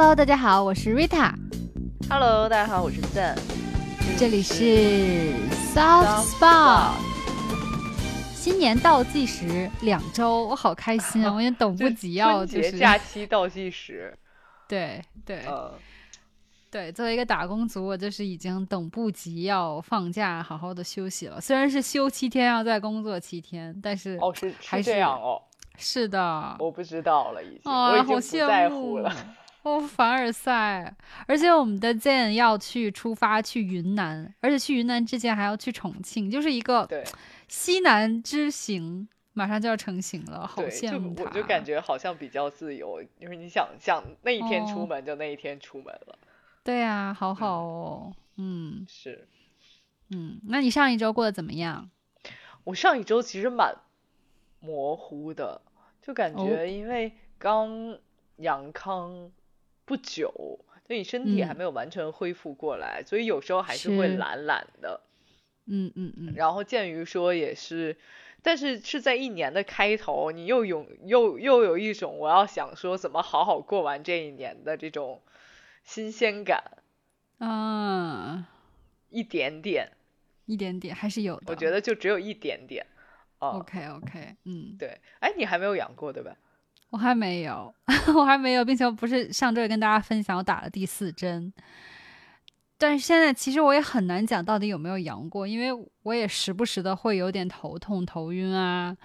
Hello，大家好，我是 Rita。Hello，大家好，我是 Zen。这里是 Soft Spot。新年倒计时两周，我好开心啊！我也等不及要就是假期倒计时。对对嗯，对，作为一个打工族，我就是已经等不及要放假，好好的休息了。虽然是休七天，要再工作七天，但是哦，是还是是这样哦，是的，我不知道了，已经，啊，我已经不在慕乎了。哦，凡尔赛，而且我们的 Zen 要去出发去云南，而且去云南之前还要去重庆，就是一个对西南之行，马上就要成型了，好羡慕他。我就感觉好像比较自由，因为你想想那一天哦出门就那一天出门了，对呀、好好哦，嗯是嗯，那你上一周过得怎么样？我上一周其实蛮模糊的，就感哦觉因为刚阳康不久，就你身体还嗯没有完全恢复过来，所以有时候还是会懒懒的。嗯嗯嗯，然后鉴于说也是，但是是在一年的开头，你又有又又有一种我要想说怎么好好过完这一年的这种新鲜感，啊，一点点，一点点还是有的。我觉得就只有一点点。啊、OK OK，嗯，对，哎，你还没有养过对吧？我还没有，我还没有，并且我不是上周也跟大家分享我打了第四针，但是现在其实我也很难讲到底有没有阳过，因为我也时不时的会有点头痛、头晕啊，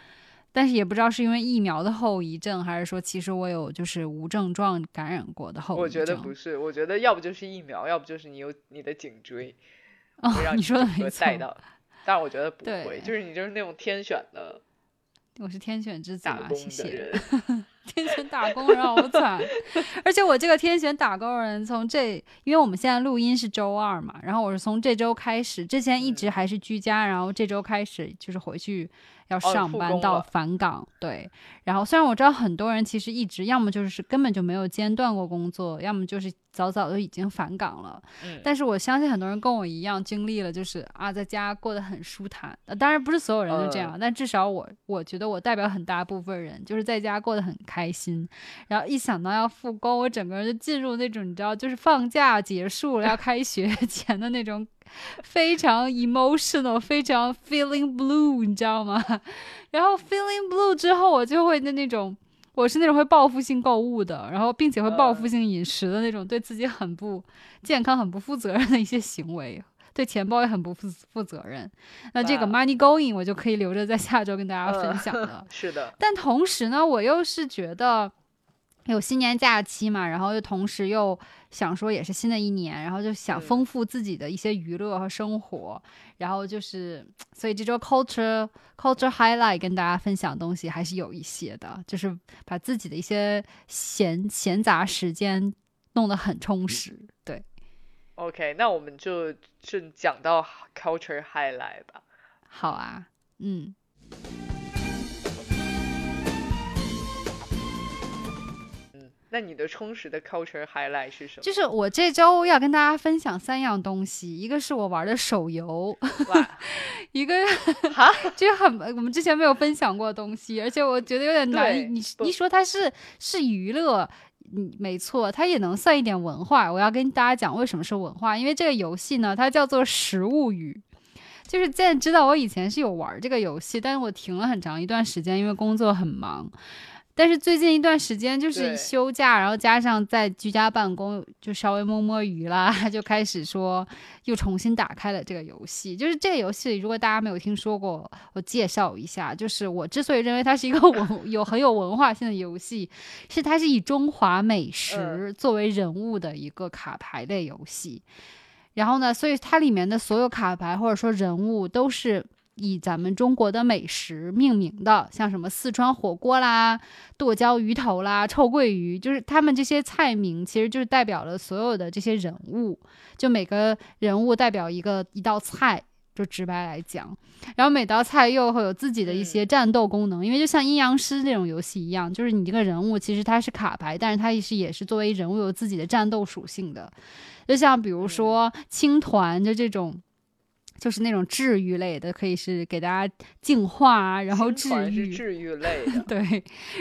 但是也不知道是因为疫苗的后遗症，还是说其实我有就是无症状感染过的后遗症。我觉得不是，我觉得要不就是疫苗，要不就是你有你的颈椎哦，让你说的没错，带到，但我觉得不会，就是你就是那种天选的我是天选之子啊，谢谢。人。天选打工人好惨，而且我这个天选打工人从这，因为我们现在录音是周二嘛，然后我是从这周开始，之前一直嗯还是居家，然后这周开始就是回去要哦上班到返岗，对。然后虽然我知道很多人其实一直要么就是根本就没有间断过工作，要么就是早早就已经返岗了，嗯，但是我相信很多人跟我一样经历了，就是啊，在家过得很舒坦。呃当然不是所有人都这样，但至少我我觉得我代表很大部分人，就是在家过得很开心。然后一想到要复工，我整个人就进入那种你知道，就是放假结束了要开学 前的那种非常 emotional、非常 feeling blue，你知道吗？然后 feeling blue 之后，我就会的那种。我是那种会报复性购物的，然后并且会报复性饮食的那种，对自己很不健康、很不负责任的一些行为，对钱包也很不负负责任。那这个 money going 我就可以留着在下周跟大家分享了。是的，但同时呢，我又是觉得有新年假期嘛，然后又同时又想说也是新的一年，然后就想嗯丰富自己的一些娱乐和生活，然后就是所以这周 culture culture highlight 跟大家分享的东西还是有一些的，就是把自己的一些闲闲杂时间弄得很充实，对。OK，那我们就正讲到 culture highlight 吧。好啊，嗯，嗯，那你的充实的 culture highlight 是什么？就是我这周要跟大家分享三样东西，一个是我玩的手游，一个哈，这很 我们之前没有分享过的东西，而且我觉得有点难。你你一说它是是娱乐，嗯，没错，它也能算一点文化。我要跟大家讲为什么是文化，因为这个游戏呢，它叫做《食物语》。就是现在知道我以前是有玩这个游戏，但是我停了很长一段时间，因为工作很忙。但是最近一段时间就是休假，然后加上在居家办公，就稍微摸摸鱼啦，就开始说又重新打开了这个游戏。就是这个游戏，如果大家没有听说过，我介绍一下。就是我之所以认为它是一个 文有很有文化性的游戏，是它是以中华美食作为人物的一个卡牌类游戏。然后呢，所以它里面的所有卡牌或者说人物都是以咱们中国的美食命名的，像什么四川火锅啦、剁椒鱼头啦、臭鳜鱼，就是他们这些菜名，其实就是代表了所有的这些人物，就每个人物代表一个一道菜。就直白来讲，然后每道菜又会有自己的一些战斗功能，因为就像阴阳师这种游戏一样，就是你这个人物其实它是卡牌，但是它也是也是作为人物有自己的战斗属性的。就像比如说青团，就这种就是那种治愈类的，可以是给大家净化啊，然后治愈。是治愈类的。对，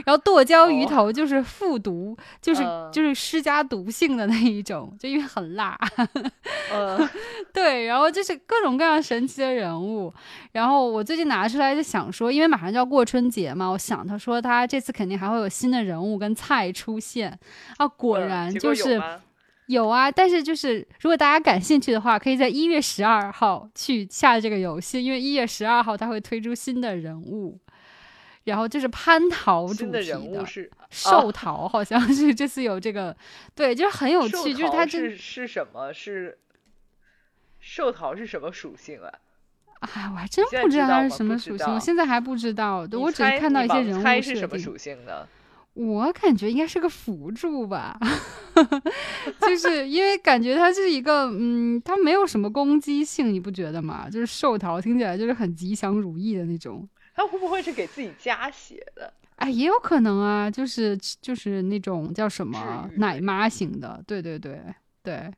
然后剁椒鱼哦头就是复毒，就是嗯就是施加毒性的那一种，就因为很辣。嗯，对，然后就是各种各样神奇的人物。然后我最近拿出来就想说，因为马上就要过春节嘛，我想他说他这次肯定还会有新的人物跟菜出现啊，果嗯然就是果有啊。但是就是如果大家感兴趣的话，可以在一月十二号去下这个游戏，因为一月十二号它会推出新的人物。然后就是蟠桃主题新的人物是寿桃，好像是这次有这个，对，就是很有寿趣，就是桃它真是是什么？是寿桃是什么属性啊？哎，我还真不知道它是什么属性，我现在还不知道。我只看到一些人物猜是什么属性呢？我感觉应该是个辅助吧，就是因为感觉它是一个，嗯，它没有什么攻击性，你不觉得吗？就是寿桃听起来就是很吉祥如意的那种。它会不会是给自己加血的？哎，也有可能啊，就是就是那种叫什么奶妈型的，对对对对。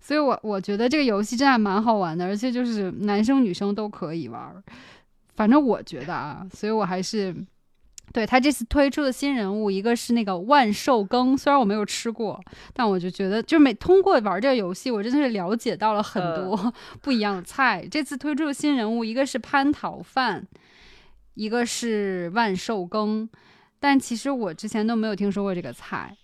所以我我觉得这个游戏真的还蛮好玩的，而且就是男生女生都可以玩，反正我觉得啊，所以我还是对他这次推出的新人物，一个是那个万寿羹，虽然我没有吃过，但我就觉得就每通过玩这个游戏，我真的是了解到了很多 不一样的菜。这次推出的新人物，一个是蟠桃饭，一个是万寿羹，但其实我之前都没有听说过这个菜。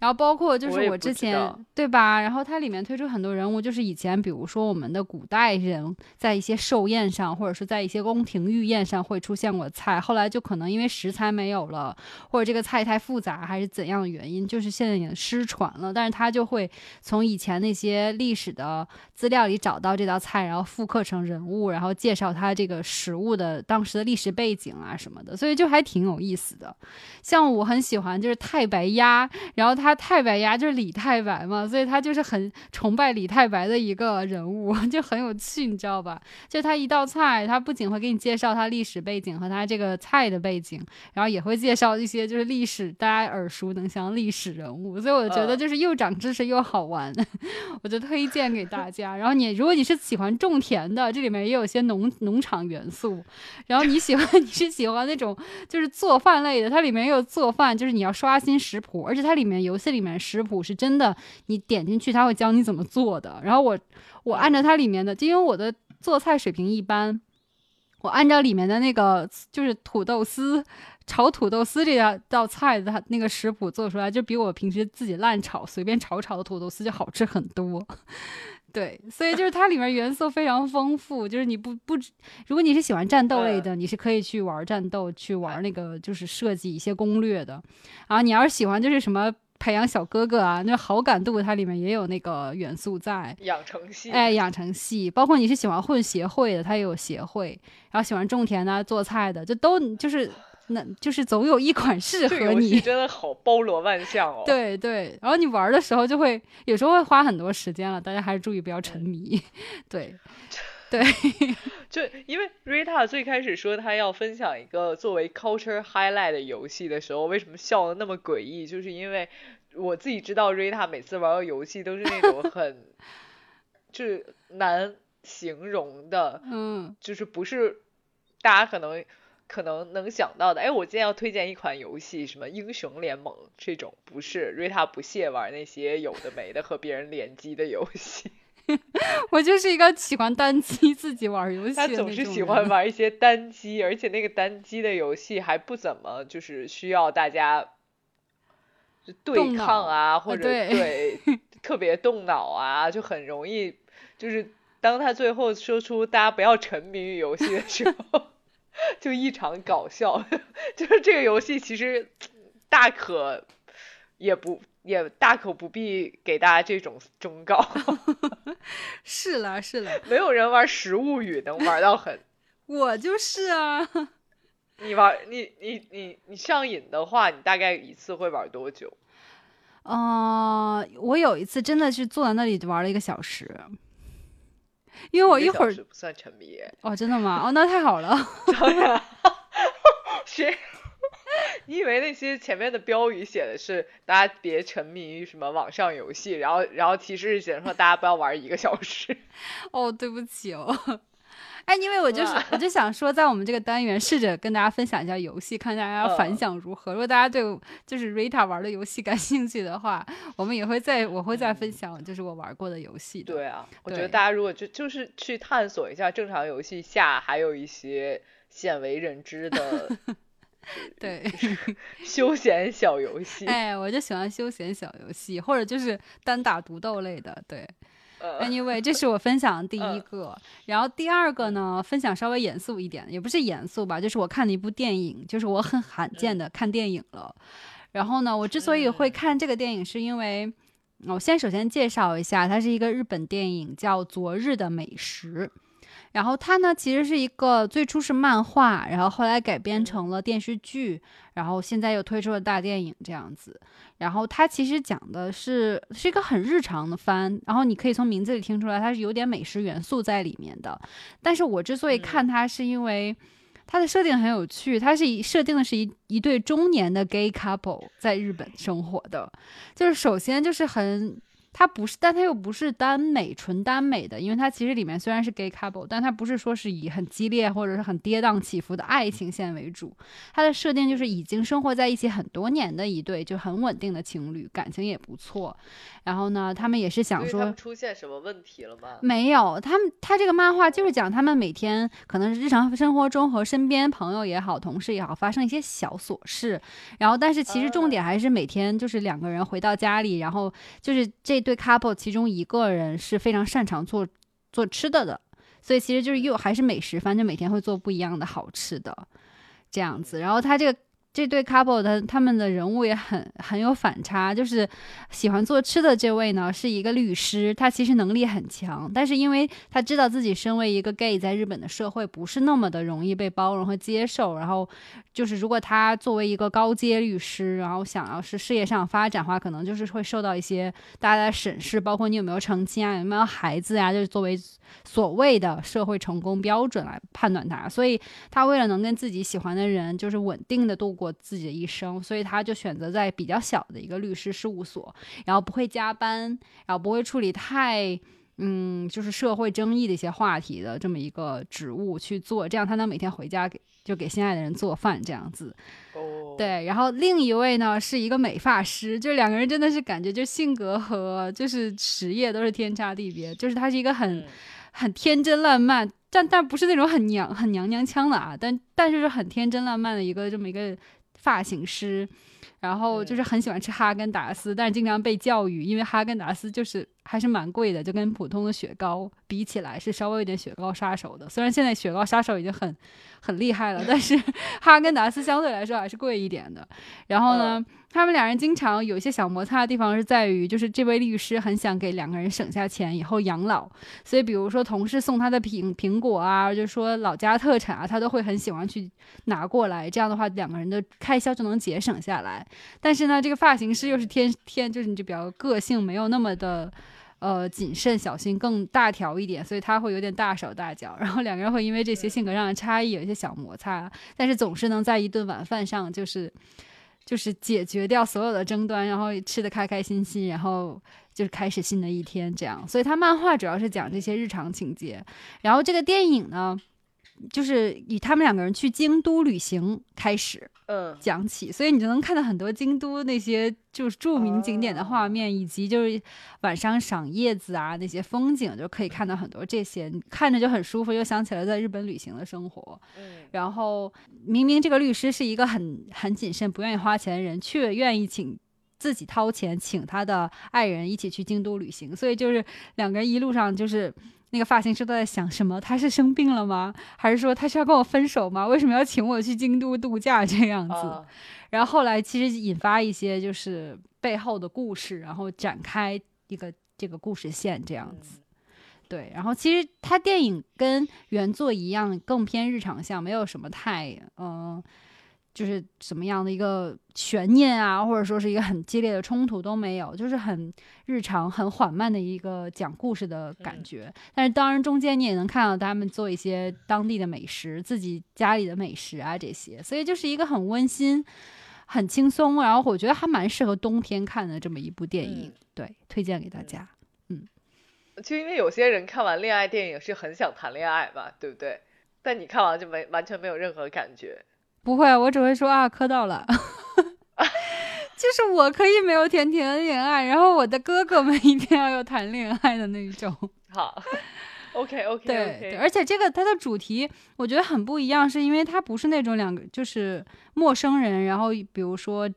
然后包括就是我之前道对吧？然后它里面推出很多人物，就是以前比如说我们的古代人在一些寿宴上，或者是在一些宫廷御宴上会出现过菜，后来就可能因为食材没有了，或者这个菜太复杂，还是怎样的原因，就是现在已经失传了。但是他就会从以前那些历史的资料里找到这道菜，然后复刻成人物，然后介绍它这个食物的当时的历史背景啊什么的，所以就还挺有意思的。像我很喜欢就是太白鸭，然后他太白鸭就是李太白嘛，所以他就是很崇拜李太白的一个人物，就很有趣，你知道吧？就他一道菜，他不仅会给你介绍他历史背景和他这个菜的背景，然后也会介绍一些就是历史大家耳熟能详的历史人物，所以我觉得嗯就是又长知识又好玩，我就推荐给大家。然后你如果你是喜欢种田的，这里面也有些农农场元素，然后你喜欢 你是喜欢那种就是做饭类的，它里面也有做饭，就是你要刷新食谱，而且它里面游戏里面食谱是真的，你点进去它会教你怎么做的。然后我我按照它里面的，就因为我的做菜水平一般，我按照里面的那个就是土豆丝。炒土豆丝这道道菜的它那个食谱做出来，就比我平时自己乱炒随便炒炒的土豆丝就好吃很多。对，所以就是它里面元素非常丰富，就是你不不，如果你是喜欢战斗类的，你是可以去玩战斗，去玩那个就是设计一些攻略的。然后你要是喜欢就是什么培养小哥哥啊，那好感度它里面也有那个元素在。养成系，哎，养成系，包括你是喜欢混协会的，它也有协会；然后喜欢种田的、做菜的，就都就是那就是总有一款适合这个游戏你。真的好包罗万象哦。，对对，然后你玩的时候就会有时候会花很多时间了，大家还是注意不要沉迷。对对，就因为 Rita 最开始说她要分享一个作为 culture highlight 的游戏的时候，为什么笑的那么诡异？就是因为我自己知道 Rita 每次玩的游戏都是那种 很就是难形容的，嗯就是不是大家可能可能能想到的。哎，我今天要推荐一款游戏，什么英雄联盟这种，不是 Rita 不屑玩那些有的没的和别人联机的游戏，我就是一个喜欢单机自己玩游戏他总是喜欢玩一些单机，而且那个单机的游戏还不怎么就是需要大家对抗啊，或者对对 特别动脑啊，就很容易就是当他最后说出大家不要沉迷于游戏的时候，就异常搞笑。就是这个游戏其实大可也不也大可不必给大家这种忠告，是了是了，没有人玩《食物语》能玩到很。我就是啊，你玩你你你你上瘾的话，你大概一次会玩多久？呃，我有一次真的是坐在那里玩了一个小时，因为我一一会儿不算沉迷耶，哦，真的吗？哦，那太好了。当然，谁？你以为那些前面的标语写的是大家别沉迷于什么网上游戏，然后然后提示写说大家不要玩一个小时？哦，对不起哦，哎，因为我就是 我就想说，在我们这个单元试着跟大家分享一下游戏，看大家反嗯响如何。如果大家对就是 Rita 玩的游戏感兴趣的话，我们也会再我会再分享就是我玩过的游戏的。对啊，我觉得大家如果就就是去探索一下正常游戏下还有一些鲜为人知的 对，休闲小游戏。哎，我就喜欢休闲小游戏，或者就是单打独斗类的。对呃，，Anyway，这是我分享的第一嗯个。然后第二个呢，分享稍微严肃一点，也不是严肃吧，就是我看了一部电影，就是我很罕见的看电影了。然后呢，我之所以会嗯看这个电影，是因为我先首先介绍一下，它是一个日本电影，叫《昨日的美食》。然后它呢，其实是一个最初是漫画，然后后来改编成了电视剧，然后现在又推出了大电影这样子。然后它其实讲的是是一个很日常的番，然后你可以从名字里听出来，它是有点美食元素在里面的。但是我之所以嗯看它，是因为它的设定很有趣，它是以设定的是一一对中年的 gay couple 在日本生活的，就是首先就是很。它不是，但它又不是耽美，纯耽美的，因为它其实里面虽然是 gay couple，但它不是说是以很激烈或者是很跌宕起伏的爱情线为主，它的设定就是已经生活在一起很多年的一对就很稳定的情侣，感情也不错。然后呢，他们也是想说他们，出现什么问题了吗？没有，他们他这个漫画就是讲他们每天可能是日常生活中和身边朋友也好、同事也好发生一些小琐事，然后但是其实重点还是每天就是两个人回到家里，然后就是这对 couple 其中一个人是非常擅长做做吃的的，所以其实就是又还是美食反正每天会做不一样的好吃的这样子。然后他这个这对 couple 的他们的人物也很很有反差，就是喜欢做吃的这位呢是一个律师，他其实能力很强，但是因为他知道自己身为一个 gay 在日本的社会不是那么的容易被包容和接受，然后就是如果他作为一个高阶律师，然后想要是事业上发展的话，可能就是会受到一些大家的审视，包括你有没有成亲啊，有没有孩子呀、就是作为所谓的社会成功标准来判断他。所以他为了能跟自己喜欢的人就是稳定的度过自己的一生，所以他就选择在比较小的一个律师事务所，然后不会加班，然后不会处理太。嗯，就是社会争议的一些话题的这么一个职务去做，这样他能每天回家给就给心爱的人做饭这样子。哦，，对，然后另一位呢是一个美发师，就两个人真的是感觉就性格和就是职业都是天差地别，就是他是一个很、嗯很天真烂漫，但但不是那种很娘很娘娘腔的啊，但但是是很天真烂漫的一个这么一个发型师。然后就是很喜欢吃哈根达斯，但是经常被教育，因为哈根达斯就是还是蛮贵的，就跟普通的雪糕比起来是稍微有点雪糕杀手的。虽然现在雪糕杀手已经很很厉害了，但是 哈根达斯相对来说还是贵一点的。然后呢，他们两人经常有一些小摩擦的地方是在于，就是这位律师很想给两个人省下钱以后养老，所以比如说同事送他的苹苹果啊，就说老家特产啊，他都会很喜欢去拿过来。这样的话，两个人的开销就能节省下来。但是呢，这个发型师又是天天就是你就比较个性，没有那么的。呃，谨慎小心，更大条一点，所以他会有点大手大脚，然后两个人会因为这些性格上的差异有一些小摩擦，但是总是能在一顿晚饭上就是就是解决掉所有的争端，然后吃的开开心心，然后就是开始新的一天这样。所以他漫画主要是讲这些日常情节，然后这个电影呢，就是以他们两个人去京都旅行开始嗯，讲起，所以你就能看到很多京都那些就是著名景点的画面，以及就是晚上赏叶子啊那些风景，就可以看到很多这些，你看着就很舒服，又想起了在日本旅行的生活。嗯，然后明明这个律师是一个很很谨慎、不愿意花钱的人，却愿意请自己掏钱请他的爱人一起去京都旅行，所以就是两个人一路上就是。那个发型师都在想什么？他是生病了吗？还是说他是要跟我分手吗？为什么要请我去京都度假这样子？啊，然后后来其实引发一些就是背后的故事，然后展开一个这个故事线这样子。对，然后其实他电影跟原作一样，更偏日常向，没有什么太嗯、呃就是什么样的一个悬念啊，或者说是一个很激烈的冲突都没有，就是很日常、很缓慢的一个讲故事的感嗯觉。但是当然中间你也能看到他们做一些当地的美食，自己家里的美食啊这些，所以就是一个很温馨。很轻松，然后我觉得还蛮适合冬天看的这么一部电影，嗯对，推荐给大家。嗯 就因为有些人看完恋爱电影是很想谈恋爱嘛，对不对？但你看完就没完全没有任何感觉。不会，我只会说啊，磕到了。就是我可以没有甜甜的恋爱，然后我的哥哥们一定要有谈恋爱的那种。好，OK OK 对对，而且这个它的主题我觉得很不一样，是因为它不是那种两个就是陌生人，然后比如说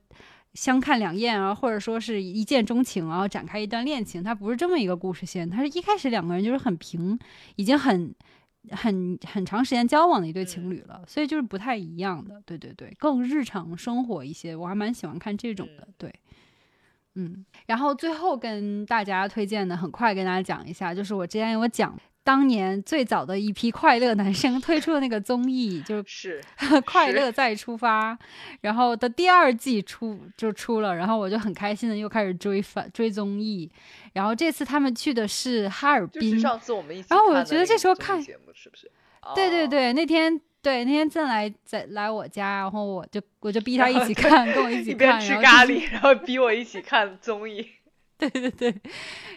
相看两厌啊，或者说是一见钟情，然后展开一段恋情，它不是这么一个故事线，它是一开始两个人就是很平，已经很。很很长时间交往的一对情侣了，所以就是不太一样的，对对对，更日常生活一些，我还蛮喜欢看这种的，对，嗯，然后最后跟大家推荐的，很快跟大家讲一下，就是我之前有讲。当年最早的一批快乐男生推出的那个综艺，就 是 《快乐再出发》，然后的第二季出就出了，然后我就很开心的又开始追番追综艺，然后这次他们去的是哈尔滨，上次我们一起，然后我觉得这时候看节目是不是？对对对，那天对那天正来在来我家，然后我就我就逼他一起看，跟我一起看，吃咖喱，然后逼我一起看综艺，对对对，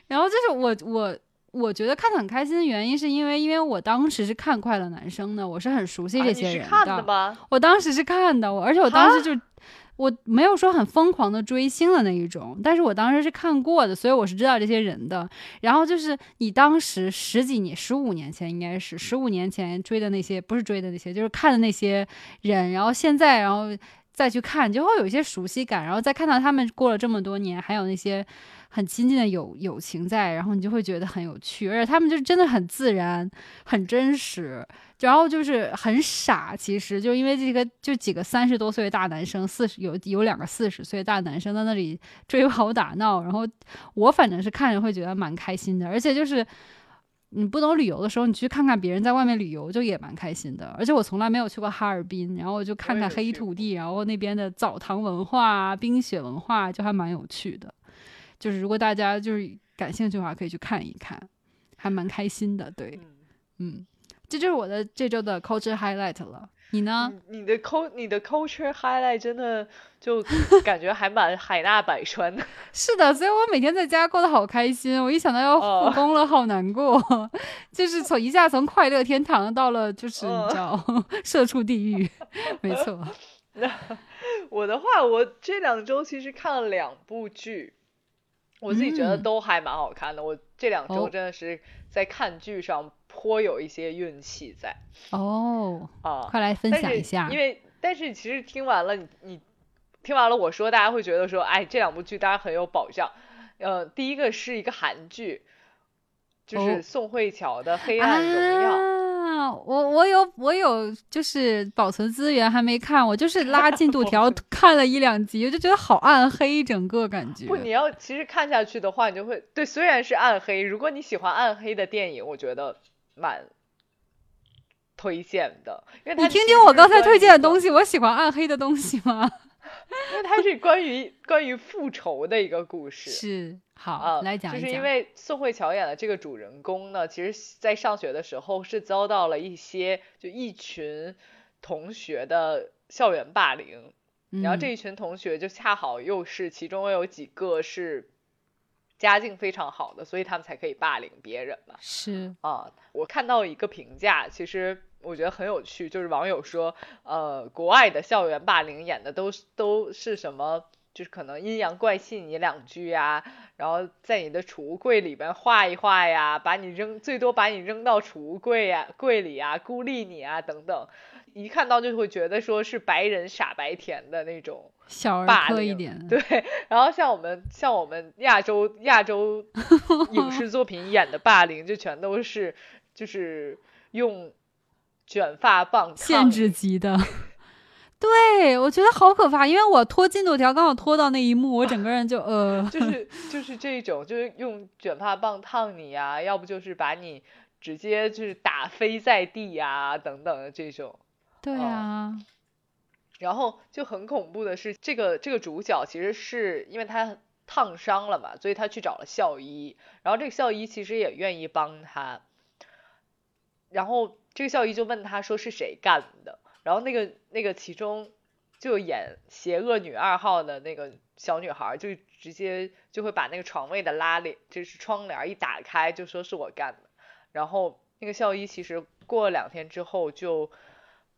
然后就是我我。我觉得看的很开心的原因，是因为因为我当时是看《快乐男生》的，我是很熟悉这些人的。我当时是看的，我而且我当时就我没有说很疯狂的追星的那一种，但是我当时是看过的，所以我是知道这些人的。然后就是你当时十几年、十五年前应该是十五年前追的那些，不是追的那些，就是看的那些人，然后现在然后再去看，就会有一些熟悉感，然后再看到他们过了这么多年，还有那些。很亲近的友友情在，然后你就会觉得很有趣，而且他们就真的很自然、很真实，然后就是很傻。其实就因为这个，就几个三十多岁的大男生，四十有有两个四十岁大男生在那里追 跑打闹，然后我反正是看着会觉得蛮开心的。而且就是你不懂旅游的时候，你去看看别人在外面旅游，就也蛮开心的。而且我从来没有去过哈尔滨，然后我就看看黑土地，然后那边的澡堂文化、冰雪文化，就还蛮有趣的。就是如果大家就是感兴趣的话，可以去看一看，还蛮开心的。对，嗯，这就是我的这周的 culture highlight 了。你呢？你的 cul 你的 culture highlight 真的就感觉还蛮海纳百川的。是的，所以我每天在家过得好开心。我一想到要复工了，好难过。就是从一下从快乐天堂到了就是你知道 社畜地狱。没错。那我的话，我这两周其实看了两部剧。我自己觉得都还蛮好看的。我这两周真的是在看剧上颇有一些运气在。哦，啊，快来分享一下。因为，但是其实听完了你，你听完了我说，大家会觉得说，哎，这两部剧大家很有保障。呃，第一个是一个韩剧，就是宋慧乔的《黑暗荣耀》。啊，我我有我有，就是保存资源还没看，我就是拉进度条看了一两集，我就觉得好暗黑，整个感觉。不，你要其实看下去的话，你就会对，虽然是暗黑，如果你喜欢暗黑的电影，我觉得蛮推荐的。因为你听听我刚才推荐的东西，我喜欢暗黑的东西吗？因为它是关于关于复仇的一个故事。是。好，来讲讲。就是因为宋慧乔演的这个主人公呢，其实在上学的时候是遭到了一些就一群同学的校园霸凌，然后这一群同学就恰好又是其中有几个是家境非常好的，所以他们才可以霸凌别人嘛。是啊，我看到一个评价，其实我觉得很有趣，就是网友说，呃，国外的校园霸凌演的都是都是什么？就是可能阴阳怪气你两句呀，然后在你的储物柜里边画一画呀，把你扔最多把你扔到储物柜呀柜里啊，孤立你啊等等，一看到就会觉得说是白人傻白甜的那种小儿科一点。对，然后像我们像我们亚洲亚洲 影视作品演的霸凌，就全都是就是用卷发棒限制级的。对，我觉得好可怕，因为我拖进度条刚好拖到那一幕，我整个人就呃，就是就是这种，就是用卷发棒烫你呀，要不就是把你直接就是打飞在地呀，等等的这种。对啊。然后就很恐怖的是，这个这个主角其实是因为他烫伤了嘛，所以他去找了校医，然后这个校医其实也愿意帮他，然后这个校医就问他说是谁干的。然后那个那个其中就演邪恶女二号的那个小女孩就直接就会把那个床位的拉链，就是窗帘一打开，就说是我干的。然后那个校医其实过了两天之后就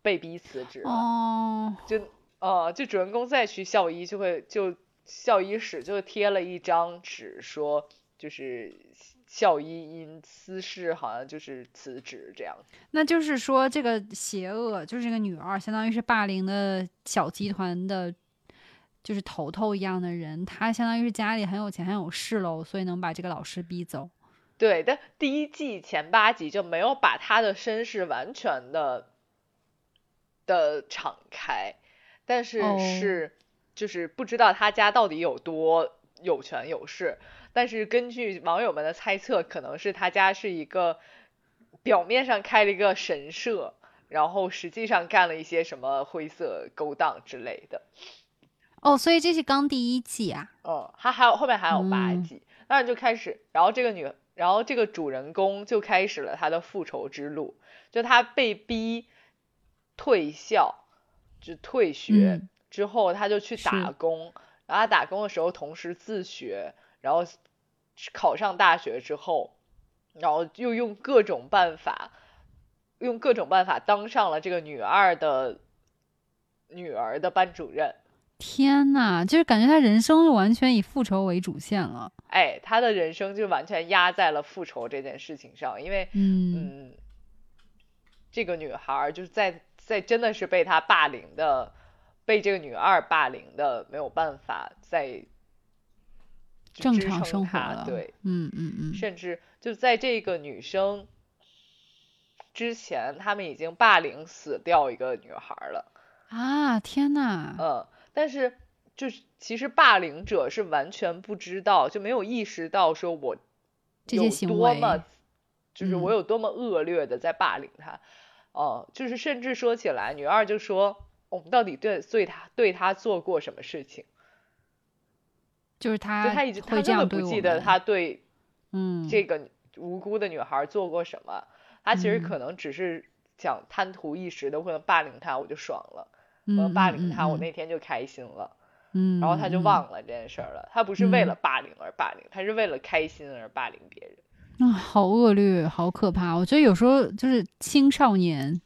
被逼辞职了。哦，就呃，就主人公再去校医就会就校医室就贴了一张纸说，就是校医因私事好像就是辞职这样。那就是说这个邪恶就是这个女二，相当于是霸凌的小集团的。就是头头一样的人，他相当于是家里很有钱很有势喽，所以能把这个老师逼走。对，但第一季前八集就没有把他的身世完全的的敞开，但是是就是不知道他家到底有多有权有势。但是根据网友们的猜测，可能是他家是一个表面上开了一个神社，然后实际上干了一些什么灰色勾当之类的。哦，所以这是刚第一季啊？嗯，他还有后面还有八季，那就开始，然后这个女，然后这个主人公就开始了他的复仇之路，就他被逼退校，就退学之后，他就去打工，然后他打工的时候同时自学，然后考上大学之后，然后又用各种办法，用各种办法当上了这个女二的女儿的班主任。天呐，就是感觉他人生就完全以复仇为主线了。哎，他的人生就完全压在了复仇这件事情上，因为嗯，这个女孩就是在在真的是被他霸凌的，被这个女二霸凌的，没有办法再正常生活了。对，嗯嗯嗯，甚至就在这个女生之前，他们已经霸凌死掉一个女孩了。啊，天呐，嗯。但是，就是其实霸凌者是完全不知道，就没有意识到说我有多么，就是我有多么恶劣的在霸凌他，哦，就是甚至说起来，女二就说我们到底对对她对她做过什么事情？就是他，他已经他根本不记得他对嗯这个无辜的女孩做过什么，他其实可能只是想贪图一时的，或者霸凌她，我就爽了。我霸凌她，我那天就开心了，嗯，然后他就忘了这件事儿了。他不是为了霸凌而霸凌，他是为了开心而霸凌别人。啊，好恶劣，好可怕！我觉得有时候就是青少年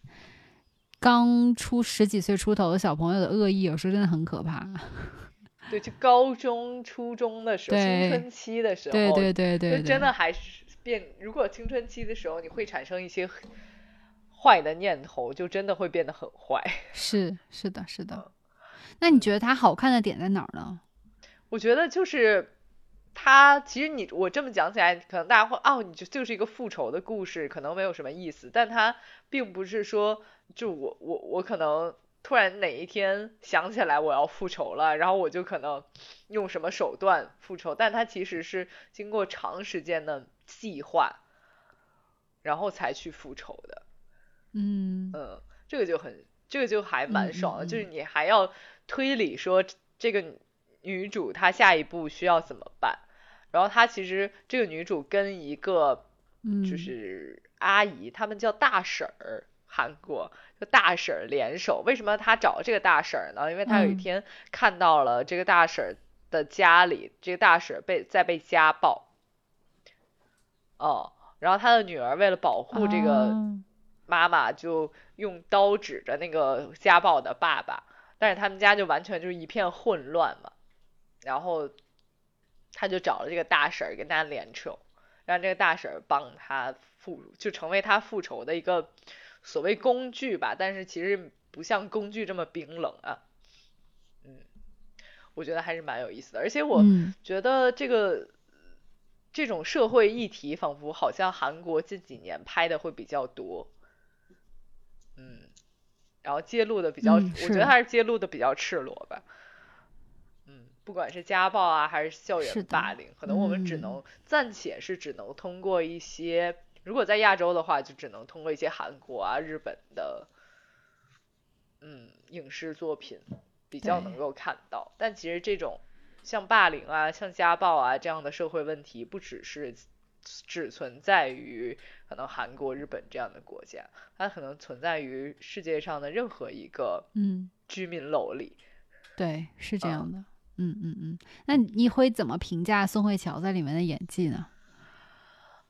刚出十几岁出头的小朋友的恶意，有时候真的很可怕。对，就高中、初中的时候，青春期的时候，对对对对，就真的还是变。如果青春期的时候你会产生一些。坏的念头就真的会变得很坏，是是的，是的。那你觉得它好看的点在哪儿呢？我觉得就是它，其实你我这么讲起来，可能大家会哦，你就就是一个复仇的故事，可能没有什么意思。但他并不是说，就我我我可能突然哪一天想起来我要复仇了，然后我就可能用什么手段复仇。但他其实是经过长时间的计划，然后才去复仇的。嗯嗯，这个就很，这个就还蛮爽的，就是你还要推理说这个女主她下一步需要怎么办，然后她其实这个女主跟一个就是阿姨，他们叫大婶儿，韩国就大婶儿联手，为什么她找这个大婶儿呢？因为她有一天看到了这个大婶儿的家里，这个大婶儿被在被家暴，哦，然后她的女儿为了保护这个。妈妈就用刀指着那个家暴的爸爸，但是他们家就完全就是一片混乱嘛。然后他就找了这个大婶儿跟他联手，让这个大婶儿帮他复，就成为他复仇的一个所谓工具吧。但是其实不像工具这么冰冷啊。嗯，我觉得还是蛮有意思的，而且我觉得这个这种社会议题仿佛好像韩国近几年拍的会比较多。嗯，然后揭露的比较，我觉得还是揭露的比较赤裸吧。嗯，不管是家暴啊，还是校园霸凌，可能我们只能暂且是只能通过一些，如果在亚洲的话，就只能通过一些韩国啊、日本的，嗯，影视作品比较能够看到。但其实这种像霸凌啊、像家暴啊这样的社会问题，不只是。只存在于可能韩国、日本这样的国家，它可能存在于世界上的任何一个嗯居民楼里。对，是这样的。嗯嗯嗯嗯，那你会怎么评价宋慧乔在里面的演技呢？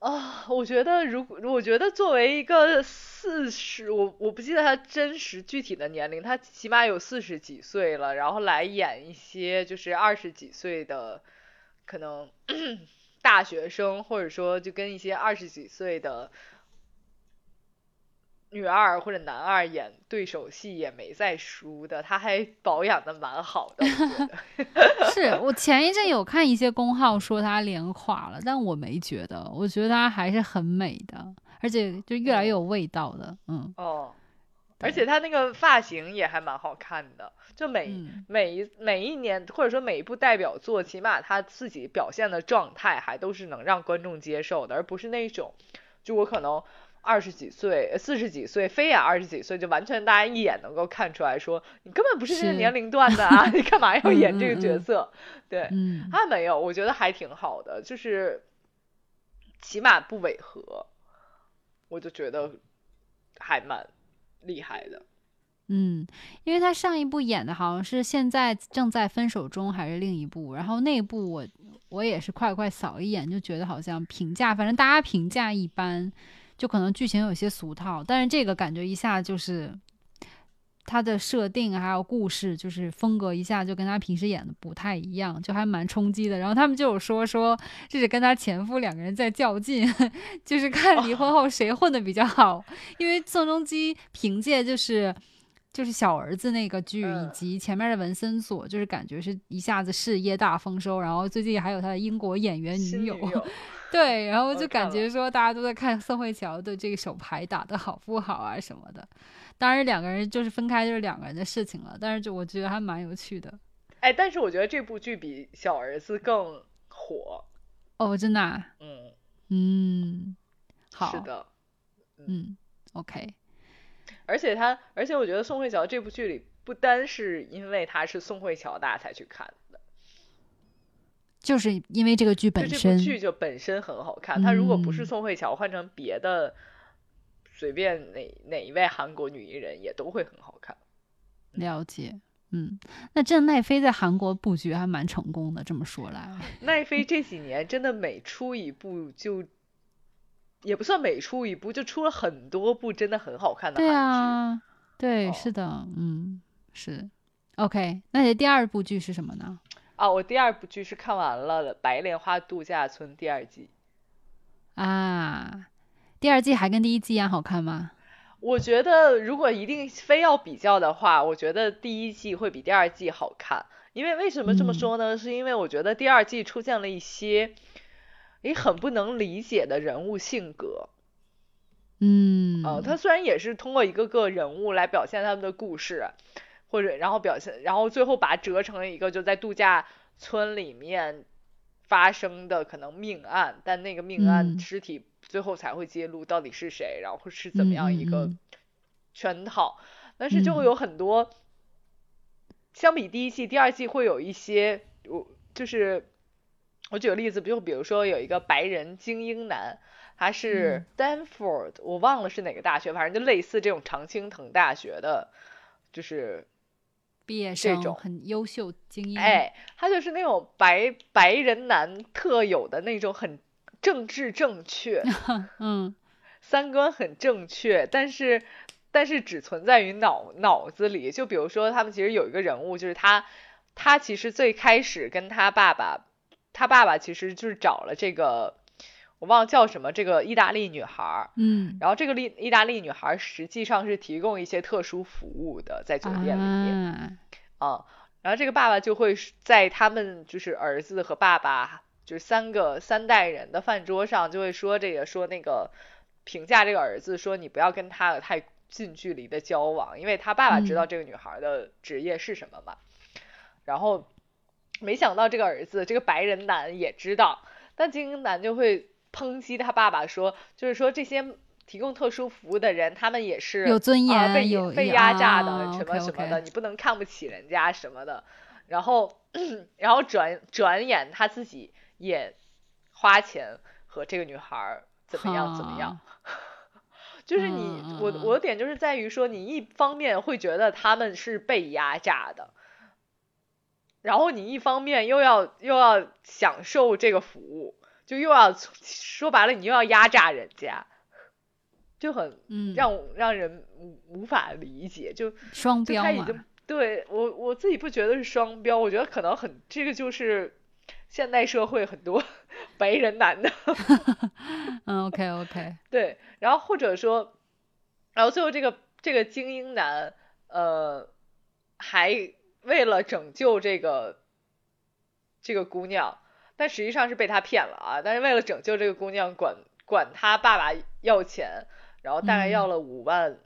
啊，我觉得如果我觉得作为一个四十，我我不记得她真实具体的年龄，她起码有四十几岁了，然后来演一些就是二十几岁的可能大学生，或者说就跟一些二十几岁的。女二或者男二演对手戏也没再输的，他还保养的蛮好的。是我前一阵有看一些公号说他脸垮了，但我没觉得，我觉得他还是很美的，而且就越来越有味道的。嗯哦，而且他那个发型也还蛮好看的，就每每一每一年或者说每一部代表作，起码他自己表现的状态还都是能让观众接受的，而不是那种就我可能。二十几岁、四十几岁，非演二十几岁，就完全大家一眼能够看出来说，你根本不是这个年龄段的啊！你干嘛要演这个角色？对，他没有，我觉得还挺好的，就是起码不违和，我就觉得还蛮厉害的。嗯，因为他上一部演的好像是现在正在分手中，还是另一部，然后那一部我我也是快快扫一眼，就觉得好像评价，反正大家评价一般。就可能剧情有些俗套，但是这个感觉一下就是他的设定还有故事，就是风格一下就跟他平时演的不太一样，就还蛮冲击的。然后他们就有说说这是跟他前夫两个人在较劲，就是看离婚后谁混的比较好。因为宋仲基凭借就是就是小儿子那个剧以及前面的文森佐，就是感觉是一下子事业大丰收。然后最近还有他的英国演员女友。对，然后就感觉说大家都在看宋慧乔的这个手牌打得好不好啊什么的。当然两个人就是分开就是两个人的事情了，但是就我觉得还蛮有趣的。哎，但是我觉得这部剧比小儿子更火。哦，真的？嗯嗯，好。是的。嗯，OK。而且他，而且我觉得宋慧乔这部剧里不单是因为他是宋慧乔大家才去看。就是因为这个剧本身，剧就本身很好看。它如果不是宋慧乔，换成别的随便哪哪一位韩国女艺人，也都会很好看。了解，嗯，那这奈飞在韩国布局还蛮成功的。这么说来，奈飞这几年真的每出一部就，也不算每出一部，就出了很多部真的很好看的韩剧。对啊，对，是的，嗯，是。OK，那你第二部剧是什么呢？啊，我第二部剧是看完了《白莲花度假村》第二季。啊，第二季还跟第一季一样好看吗？我觉得如果一定非要比较的话，我觉得第一季会比第二季好看。因为为什么这么说呢？是因为我觉得第二季出现了一些，诶，很不能理解的人物性格。嗯。呃，他虽然也是通过一个个人物来表现他们的故事。或者，然后表现，然后最后把它折成了一个就在度假村里面发生的可能命案，但那个命案尸体最后才会揭露到底是谁，然后是怎么样一个圈套。但是就会有很多，相比第一季、第二季会有一些，我就是我举个例子，就比如说有一个白人精英男，他是 Stanford，我忘了是哪个大学，反正就类似这种常青藤大学的，就是。毕业生这种很优秀精英，哎，他就是那种白白人男特有的那种很政治正确，嗯，三观很正确，但是但是只存在于脑脑子里。就比如说，他们其实有一个人物，就是他他其实最开始跟他爸爸，他爸爸其实就是找了这个我忘了叫什么这个意大利女孩，嗯，然后这个意意大利女孩实际上是提供一些特殊服务的，在酒店里面。啊，然后这个爸爸就会在他们就是儿子和爸爸就是三个三代人的饭桌上就会说这个说那个评价这个儿子说你不要跟他有太近距离的交往，因为他爸爸知道这个女孩的职业是什么嘛。然后没想到这个儿子这个白人男也知道，但精英男就会抨击他爸爸说，就是说这些。提供特殊服务的人，他们也是有尊严、被被压榨的，什么什么的，你不能看不起人家什么的。然后，然后转转眼他自己也花钱和这个女孩怎么样怎么样。就是你，我我的点就是在于说，你一方面会觉得他们是被压榨的，然后你一方面又要又要享受这个服务，就又要 说白了，你又要压榨人家，就很嗯，让让人无无法理解，就双标嘛，对我我自己不觉得是双标，我觉得可能很这个就是现代社会很多 白人男的 嗯，OK OK，对，然后或者说，然后最后这个这个精英男呃还为了拯救这个这个姑娘，但实际上是被他骗了啊，但是为了拯救这个姑娘，管管他爸爸要钱，然后大概要嗯了五万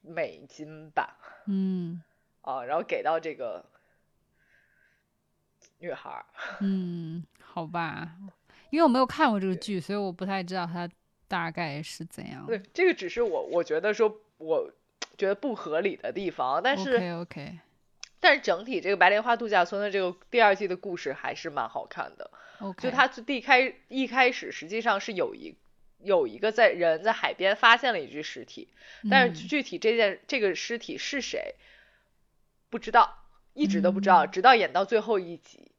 美金吧。嗯 啊，然后给到这个女孩儿。嗯，好吧，因为我没有看过这个剧，所以我不太知道它大概是怎样。对，这个只是我我觉得说我觉得不合理的地方，但是 OK OK 但是整体这个白莲花度假村的这个第二季的故事还是蛮好看的。就他最第开一开始实际上是有一有一个在人在海边发现了一具尸体，但是嗯。具体这件这个尸体是谁不知道，一直都不知道，嗯。直到演到最后一集。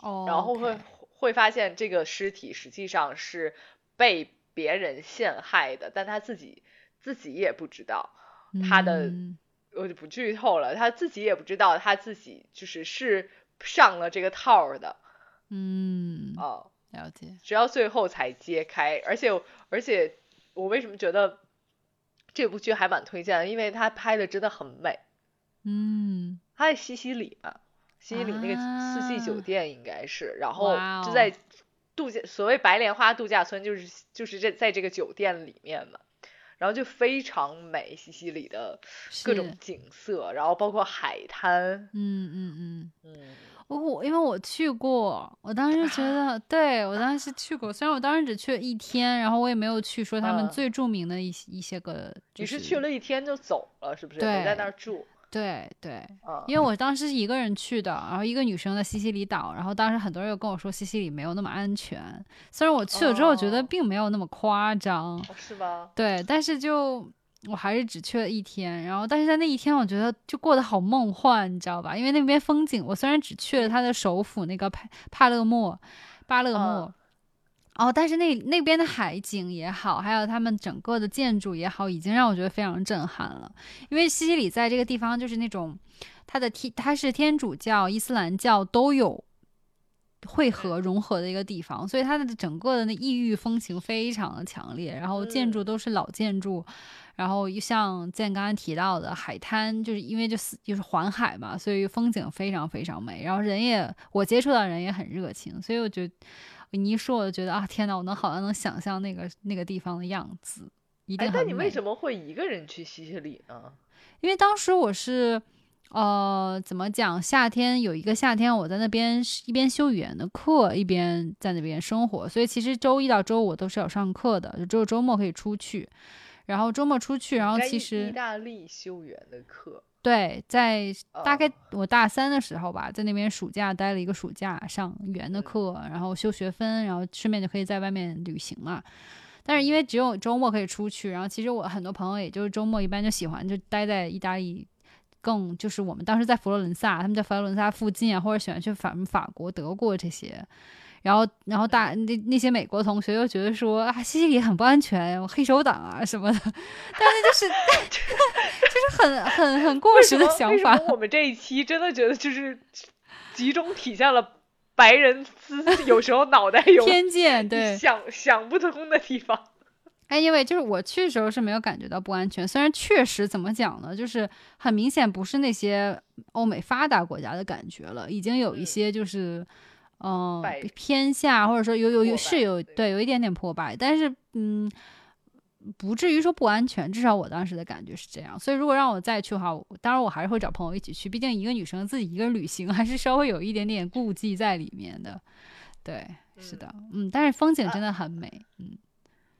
哦，然后会会发现这个尸体实际上是被别人陷害的，但他自己自己也不知道，他的嗯。我就不剧透了，他自己也不知道他自己就是是上了这个套儿的嗯，哦，了解，直到最后才揭开，而且而且我为什么觉得这部剧还蛮推荐的，因为他拍的真的很美，嗯。他在西西里嘛，西西里那个四季酒啊店应该是，然后就在度假，所谓白莲花度假村就是就是这在这个酒店里面嘛，然后就非常美，西西里的各种景色，然后包括海滩，嗯嗯嗯。嗯，我我因为我去过，我当时觉得，对我当时去过，虽然我当时只去了一天，然后我也没有去说他们嗯最著名的一些一些个，就你是去了一天就走了，是不是？没在那儿住对对，啊？因为我当时是一个人去的，然后一个女生在西西里岛，然后当时很多人又跟我说西西里没有那么安全，虽然我去了之后觉得哦并没有那么夸张，哦是吗？对，但是就我还是只去了一天，然后但是在那一天我觉得就过得好梦幻，你知道吧？因为那边风景，我虽然只去了它的首府那个帕帕勒莫巴勒莫。嗯哦，但是那那边的海景也好，还有他们整个的建筑也好，已经让我觉得非常震撼了。因为西西里在这个地方就是那种，它的天它是天主教、伊斯兰教都有汇合融合的一个地方，所以它的整个的那异域风情非常的强烈，然后建筑嗯都是老建筑，然后像建刚刚提到的海滩，就是因为就是就是环海嘛，所以风景非常非常美，然后人也我接触到人也很热情，所以我觉得你一说我就觉得啊天呐，我能好像能想象那个那个地方的样子，一定哎，很美。那你为什么会一个人去西西里呢？因为当时我是，呃，怎么讲？夏天有一个夏天，我在那边一边修语言的课，一边在那边生活，所以其实周一到周五我都是要上课的，就只有周末可以出去。然后周末出去，然后其实意大利修园的课，对，在大概哦我大三的时候吧，在那边暑假待了一个暑假，上语言的嗯课，然后修学分，然后顺便就可以在外面旅行嘛。但是因为只有周末可以出去，然后其实我很多朋友也就是周末一般就喜欢就待在意大利，更就是我们当时在佛罗伦萨，他们在佛罗伦萨附近啊，或者喜欢去法法国、德国这些。然后，然后大那那些美国同学又觉得说啊，西西里很不安全，有黑手党啊什么的，但是就是 就是很很很过时的想法。我们这一期真的觉得就是集中体现了白人思有时候脑袋有偏见，对，想想不通的地方。哎，因为就是我去的时候是没有感觉到不安全，虽然确实怎么讲呢，就是很明显不是那些欧美发达国家的感觉了，已经有一嗯些就是，嗯、败偏下或者说有有有是有对对有一点点破败，但是嗯，不至于说不安全，至少我当时的感觉是这样。所以如果让我再去的话，我当然我还是会找朋友一起去，毕竟一个女生自己一个人旅行还是稍微有一点点顾忌在里面的。对，是的，嗯，但是风景真的很美，嗯。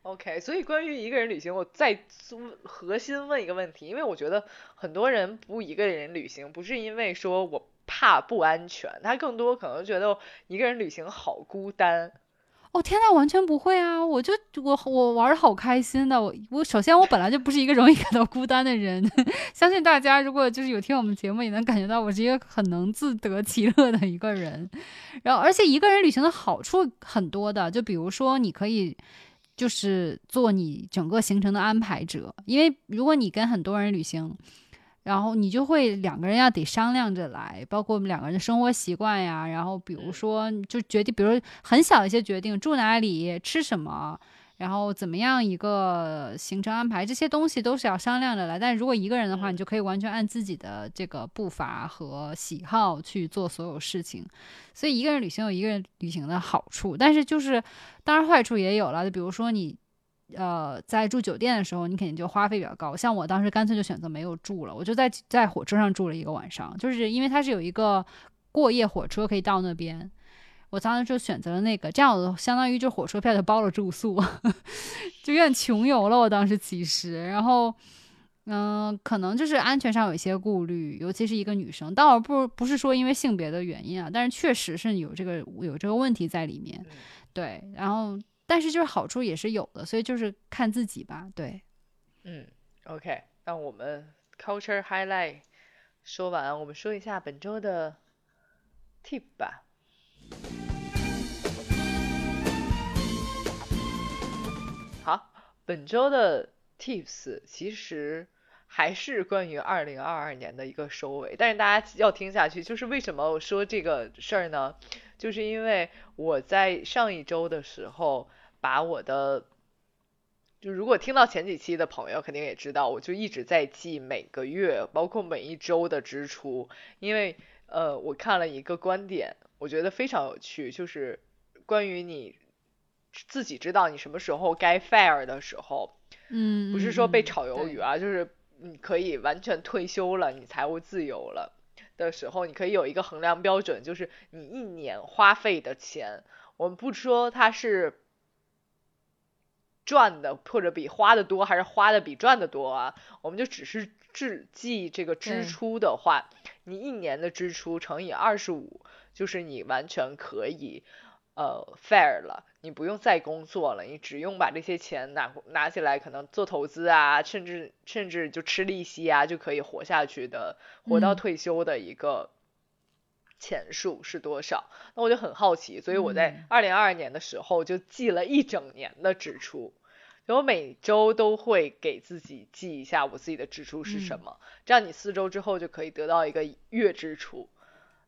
OK，所以关于一个人旅行，我再问核心问一个问题，因为我觉得很多人不一个人旅行，不是因为说我怕不安全，他更多可能觉得一个人旅行好孤单。哦天呐，完全不会啊！我就我我玩的好开心的。我我首先我本来就不是一个容易感到孤单的人，相信大家如果就是有听我们节目，也能感觉到我是一个很能自得其乐的一个人。然后，而且一个人旅行的好处很多的，就比如说你可以就是做你整个行程的安排者，因为如果你跟很多人旅行。然后你就会两个人要得商量着来，包括我们两个人的生活习惯呀。然后比如说就决定，比如很小一些决定，住哪里、吃什么，然后怎么样一个行程安排，这些东西都是要商量着来。但如果一个人的话，你就可以完全按自己的这个步伐和喜好去做所有事情。所以一个人旅行有一个人旅行的好处，但是就是当然坏处也有了。就比如说你。呃，在住酒店的时候，你肯定就花费比较高。像我当时干脆就选择没有住了，我就在在火车上住了一个晚上，就是因为它是有一个过夜火车可以到那边，我当时就选择了那个，这样我相当于就火车票就包了住宿，就有点穷游了。我当时其实，然后嗯，可能就是安全上有一些顾虑，尤其是一个女生，倒不不是说因为性别的原因啊，但是确实是有这个有这个问题在里面，对，然后。但是就是好处也是有的，所以就是看自己吧。对，嗯，OK，那我们 culture highlight 说完，我们说一下本周的 tip 吧。好，本周的 tips 其实还是关于二零二二年的一个收尾，但是大家要听下去，就是为什么我说这个事儿呢？就是因为我在上一周的时候。把我的，就如果听到前几期的朋友肯定也知道，我就一直在记每个月，包括每一周的支出，因为呃，我看了一个观点，我觉得非常有趣，就是关于你自己知道你什么时候该 fire 的时候，嗯，不是说被炒鱿鱼啊，就是你可以完全退休了，你财务自由了的时候，你可以有一个衡量标准，就是你一年花费的钱，我们不说它是。赚的或者比花的多，还是花的比赚的多啊？我们就只是只记这个支出的话，你一年的支出乘以二十五，就是你完全可以呃 fair 了，你不用再工作了，你只用把这些钱拿拿起来，可能做投资啊，甚至甚至就吃利息啊，就可以活下去的，活到退休的一个钱数是多少？那我就很好奇，所以我在二零二二年的时候就记了一整年的支出。我每周都会给自己记一下我自己的支出是什么，这样你四周之后就可以得到一个月支出，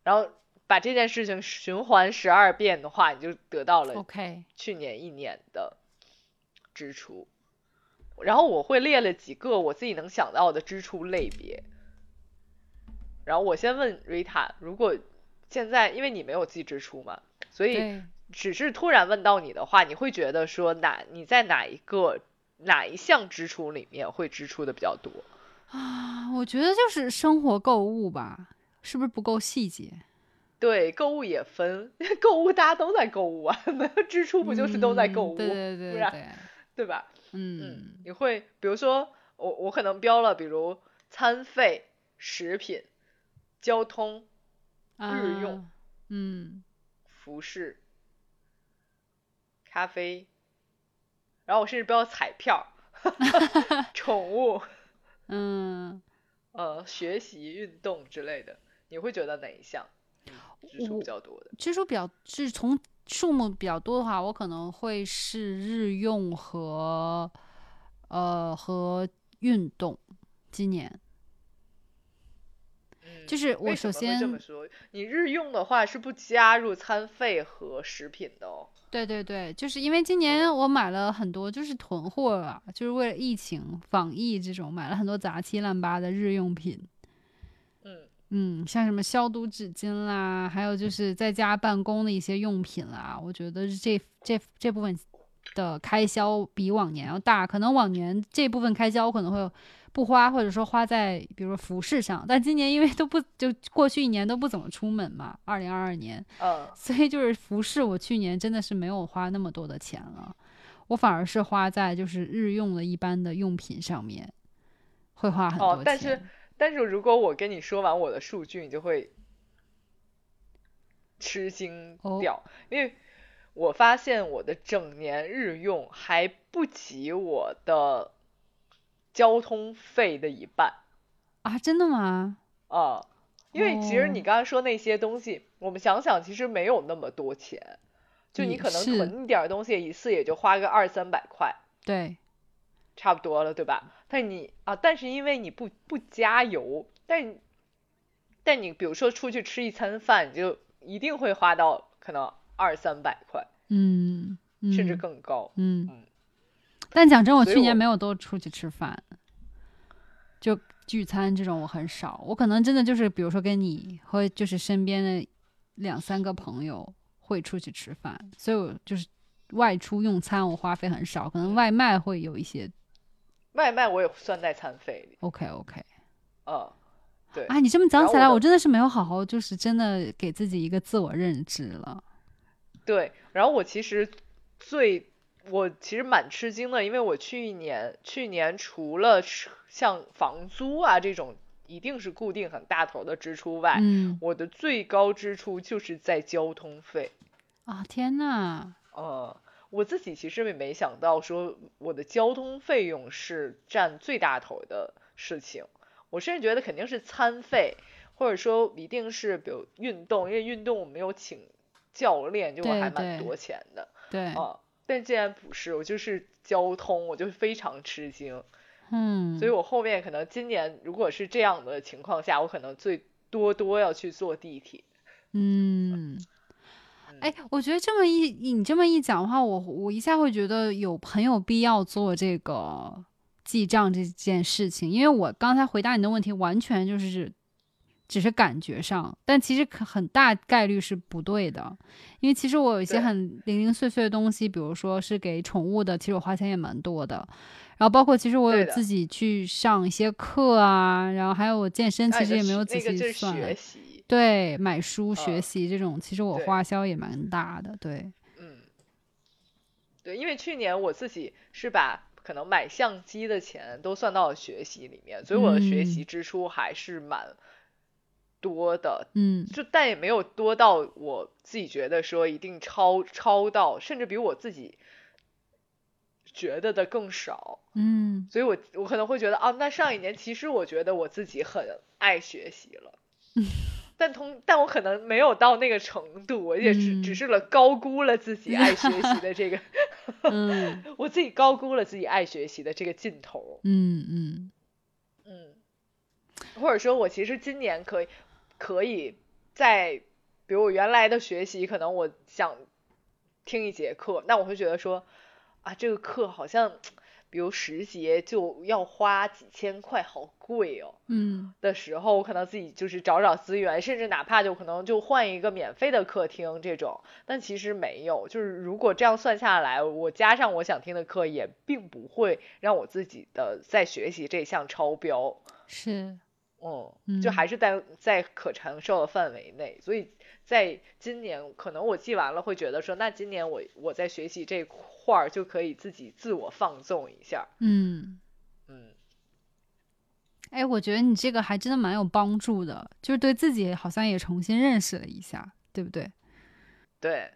然后把这件事情循环十二遍的话，你就得到了去年一年的支出。然后我会列了几个我自己能想到的支出类别，然后我先问瑞塔，如果现在因为你没有记支出嘛，所以。只是突然问到你的话，你会觉得说哪你在哪一个哪一项支出里面会支出的比较多啊？我觉得就是生活购物吧，是不是不够细节？对，购物也分，购物大家都在购物啊，支出不就是都在购物？对对对对，对吧？嗯，你会比如说我我可能标了，比如餐费、食品、交通、日用，嗯，服饰。咖啡，然后我甚至标彩票，宠物，嗯，呃，学习、运动之类的，你会觉得哪一项支出比较多的？支出比较是从数目比较多的话，我可能会是日用和呃和运动。今年，就是我首先这么说，你日用的话是不加入餐费和食品的哦。对对对，就是因为今年我买了很多，就是囤货啊，就是为了疫情防疫这种，买了很多杂七烂八的日用品。嗯嗯，像什么消毒纸巾啦，还有就是在家办公的一些用品啦，我觉得这这这部分的开销比往年要大，可能往年这部分开销可能会。不花，或者说花在比如说服饰上，但今年因为都不就过去一年都不怎么出门嘛，二零二二年，嗯，所以就是服饰，我去年真的是没有花那么多的钱了，我反而是花在就是日用的一般的用品上面，会花很多钱。哦，但是但是如果我跟你说完我的数据，你就会吃惊掉，因为我发现我的整年日用还不及我的交通费的一半啊，真的吗？啊，因为其实你哦刚才说那些东西，我们想想，其实没有那么多钱，就你可能囤一点东西，一次也就花个二三百块，对，差不多了，对吧？但你啊，但是因为你不不加油，但你但你比如说出去吃一餐饭，你就一定会花到可能二三百块，嗯，甚至嗯更高。嗯嗯。但讲真，我去年没有多出去吃饭，就聚餐这种我很少。我可能真的就是，比如说跟你和就是身边的两三个朋友会出去吃饭，所以我就是外出用餐我花费很少，可能外卖会有一些。外卖我也算在餐费里，OK OK 嗯，对。啊，你这么讲起来，我我真的是没有好好就是真的给自己一个自我认知了。对，然后我其实最我其实蛮吃惊的，因为我去年去年除了吃像房租啊这种一定是固定很大头的支出外，嗯我的最高支出就是在交通费。啊，天呐，呃，我自己其实也没想到说我的交通费用是占最大头的事情，我甚至觉得肯定是餐费，或者说一定是比如运动，因为运动我没有请教练，就我还蛮多钱的。对，啊，但既然不是，我就是交通，我就非常吃惊，嗯，所以我后面可能今年如果是这样的情况下，我可能最多多要去坐地铁。嗯，哎，我觉得这么一你这么一讲的话，我我一下会觉得有很有必要做这个记账这件事情，因为我刚才回答你的问题完全就是只是感觉上，但其实可很大概率是不对的，因为其实我有一些很零零碎碎的东西，比如说是给宠物的，其实我花钱也蛮多的。然后包括其实我有自己去上一些课啊，然后还有我健身，其实也没有仔细算。学习，对，买书学嗯习这种，其实我花销也蛮大的。对，嗯，对，因为去年我自己是把可能买相机的钱都算到了学习里面，所以我的学习嗯支出还是蛮多的，嗯。就但也没有多到我自己觉得说一定超超到，甚至比我自己觉得的更少。嗯。所以我我可能会觉得啊，那上一年其实我觉得我自己很爱学习了，嗯。但同但我可能没有到那个程度，我也只只嗯是了高估了自己爱学习的这个，嗯。我自己高估了自己爱学习的这个劲头，嗯嗯。嗯，或者说我其实今年可以可以在比如我原来的学习，可能我想听一节课，那我会觉得说啊，这个课好像。比如十节就要花几千块，好贵哦。嗯的时候，我可能自己就是找找资源，甚至哪怕就可能就换一个免费的课听这种，但其实没有。就是如果这样算下来，我加上我想听的课，也并不会让我自己的在学习这项超标。是嗯，就嗯还是在在可承受的范围内，所以在今年可能我记完了会觉得说，那今年我我在学习这块儿就可以自己自我放纵一下。嗯。嗯，哎，我觉得你这个还真的蛮有帮助的，就是对自己好像也重新认识了一下，对不对？对，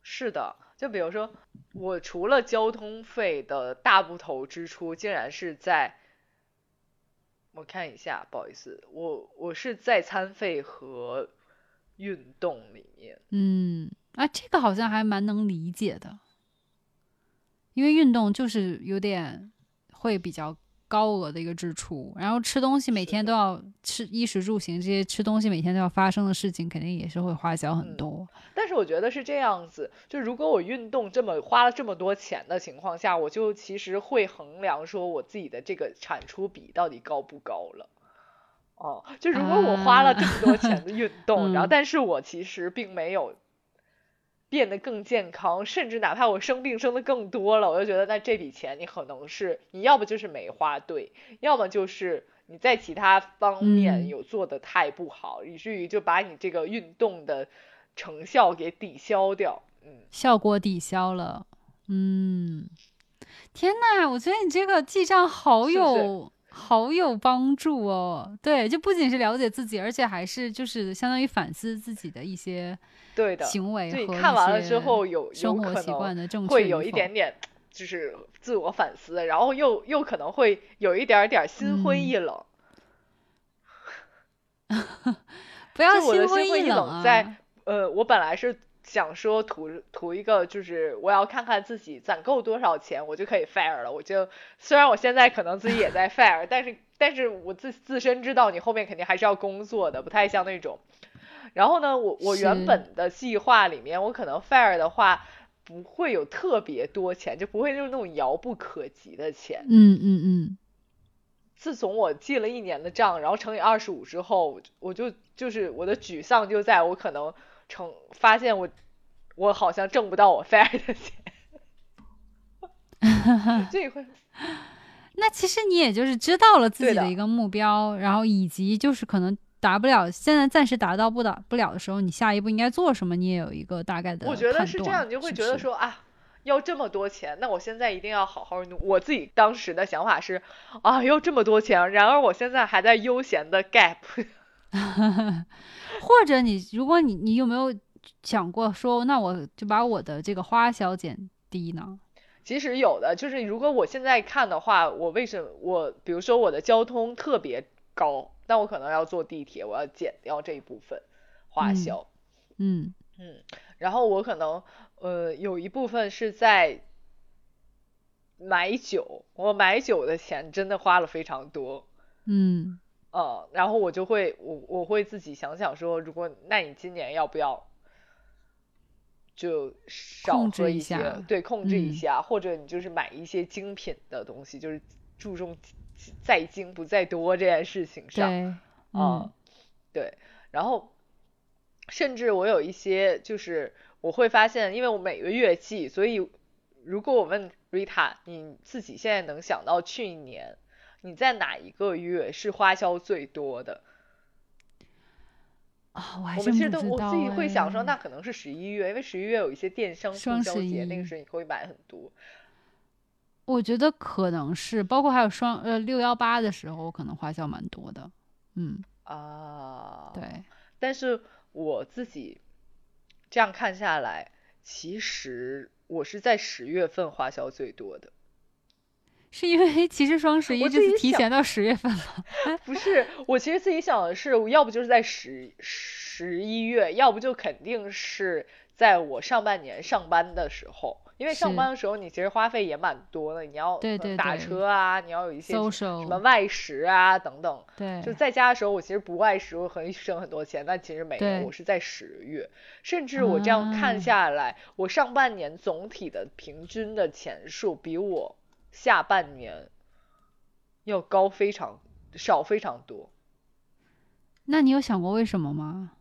是的，就比如说，我除了交通费的大部头支出，竟然是在，我看一下，不好意思，我我是在餐费和运动里面。嗯，啊，这个好像还蛮能理解的，因为运动就是有点会比较高额的一个支出，然后吃东西每天都要吃衣食住行这些吃东西每天都要发生的事情，肯定也是会花销很嗯多。但是我觉得是这样子，就如果我运动这么花了这么多钱的情况下，我就其实会衡量说我自己的这个产出比到底高不高了。哦，就如果我花了这么多钱的运动，然后嗯但是我其实并没有变得更健康，甚至哪怕我生病生的更多了，我就觉得那这笔钱你可能是你要不就是没花对，要么就是你在其他方面嗯有做的太不好，以至于就把你这个运动的成效给抵消掉。嗯，效果抵消了。嗯，天呐，我觉得你这个记账好有好有帮助哦。对，就不仅是了解自己，而且还是就是相当于反思自己的一些对的行为和看完了之后有有生活习惯的正确会有一点点就是自我反思，然后又又可能会有一点点心灰嗯意冷。不要心灰意冷啊。冷在呃，我本来是想说图图一个，就是我要看看自己攒够多少钱，我就可以 fire 了。我就虽然我现在可能自己也在 fire，但是但是我自自身知道你后面肯定还是要工作的，不太像那种。然后呢，我我原本的计划里面，我可能 fire 的话不会有特别多钱，就不会就是那种遥不可及的钱。嗯嗯嗯，自从我记了一年的账，然后乘以二十五之后，我就就是我的沮丧就在我可能成发现我我好像挣不到我 fair 的钱，这会 那其实你也就是知道了自己的一个目标，然后以及就是可能达不了，现在暂时达到不达不了的时候，你下一步应该做什么，你也有一个大概的我觉得是这样，你就会觉得说啊。要这么多钱，那我现在一定要好好努。我自己当时的想法是，啊，要这么多钱，然而我现在还在悠闲的 gap。或者你，如果你你有没有想过说，那我就把我的这个花销减低呢？其实有的，就是如果我现在看的话，我为什么我比如说我的交通特别高，那我可能要坐地铁，我要减掉这一部分花嗯销。嗯嗯，然后我可能呃有一部分是在买酒，我买酒的钱真的花了非常多。嗯呃，然后我就会我我会自己想想说，如果那你今年要不要就少控制喝一些对，控制一嗯下，或者你就是买一些精品的东西，就是注重在精不在多这件事情上。嗯，对，然后甚至我有一些就是我会发现，因为我每个月记，所以如果我问 Rita，你自己现在能想到去年你在哪一个月是花销最多的？啊，我们其实都不我自己会想说，哎那可能是十一月，因为十一月有一些电商促双十销节，那个时候你会买很多。我觉得可能是，包括还有双呃六幺八的时候，我可能花销蛮多的。嗯，啊，对，但是我自己这样看下来，其实我是在十月份花销最多的。是因为其实双十一我这次提前到十月份了。不是，我其实自己想的是，要不就是在十十一月，要不就肯定是在我上半年上班的时候，因为上班的时候你其实花费也蛮多的，你要打对对车啊，你要有一些什么外食啊等等。对，就在家的时候，我其实不外食，我很省很多钱，但其实没有，我是在十月，甚至我这样看啊下来，我上半年总体的平均的钱数比我下半年要高非常少非常多。那你有想过为什么吗？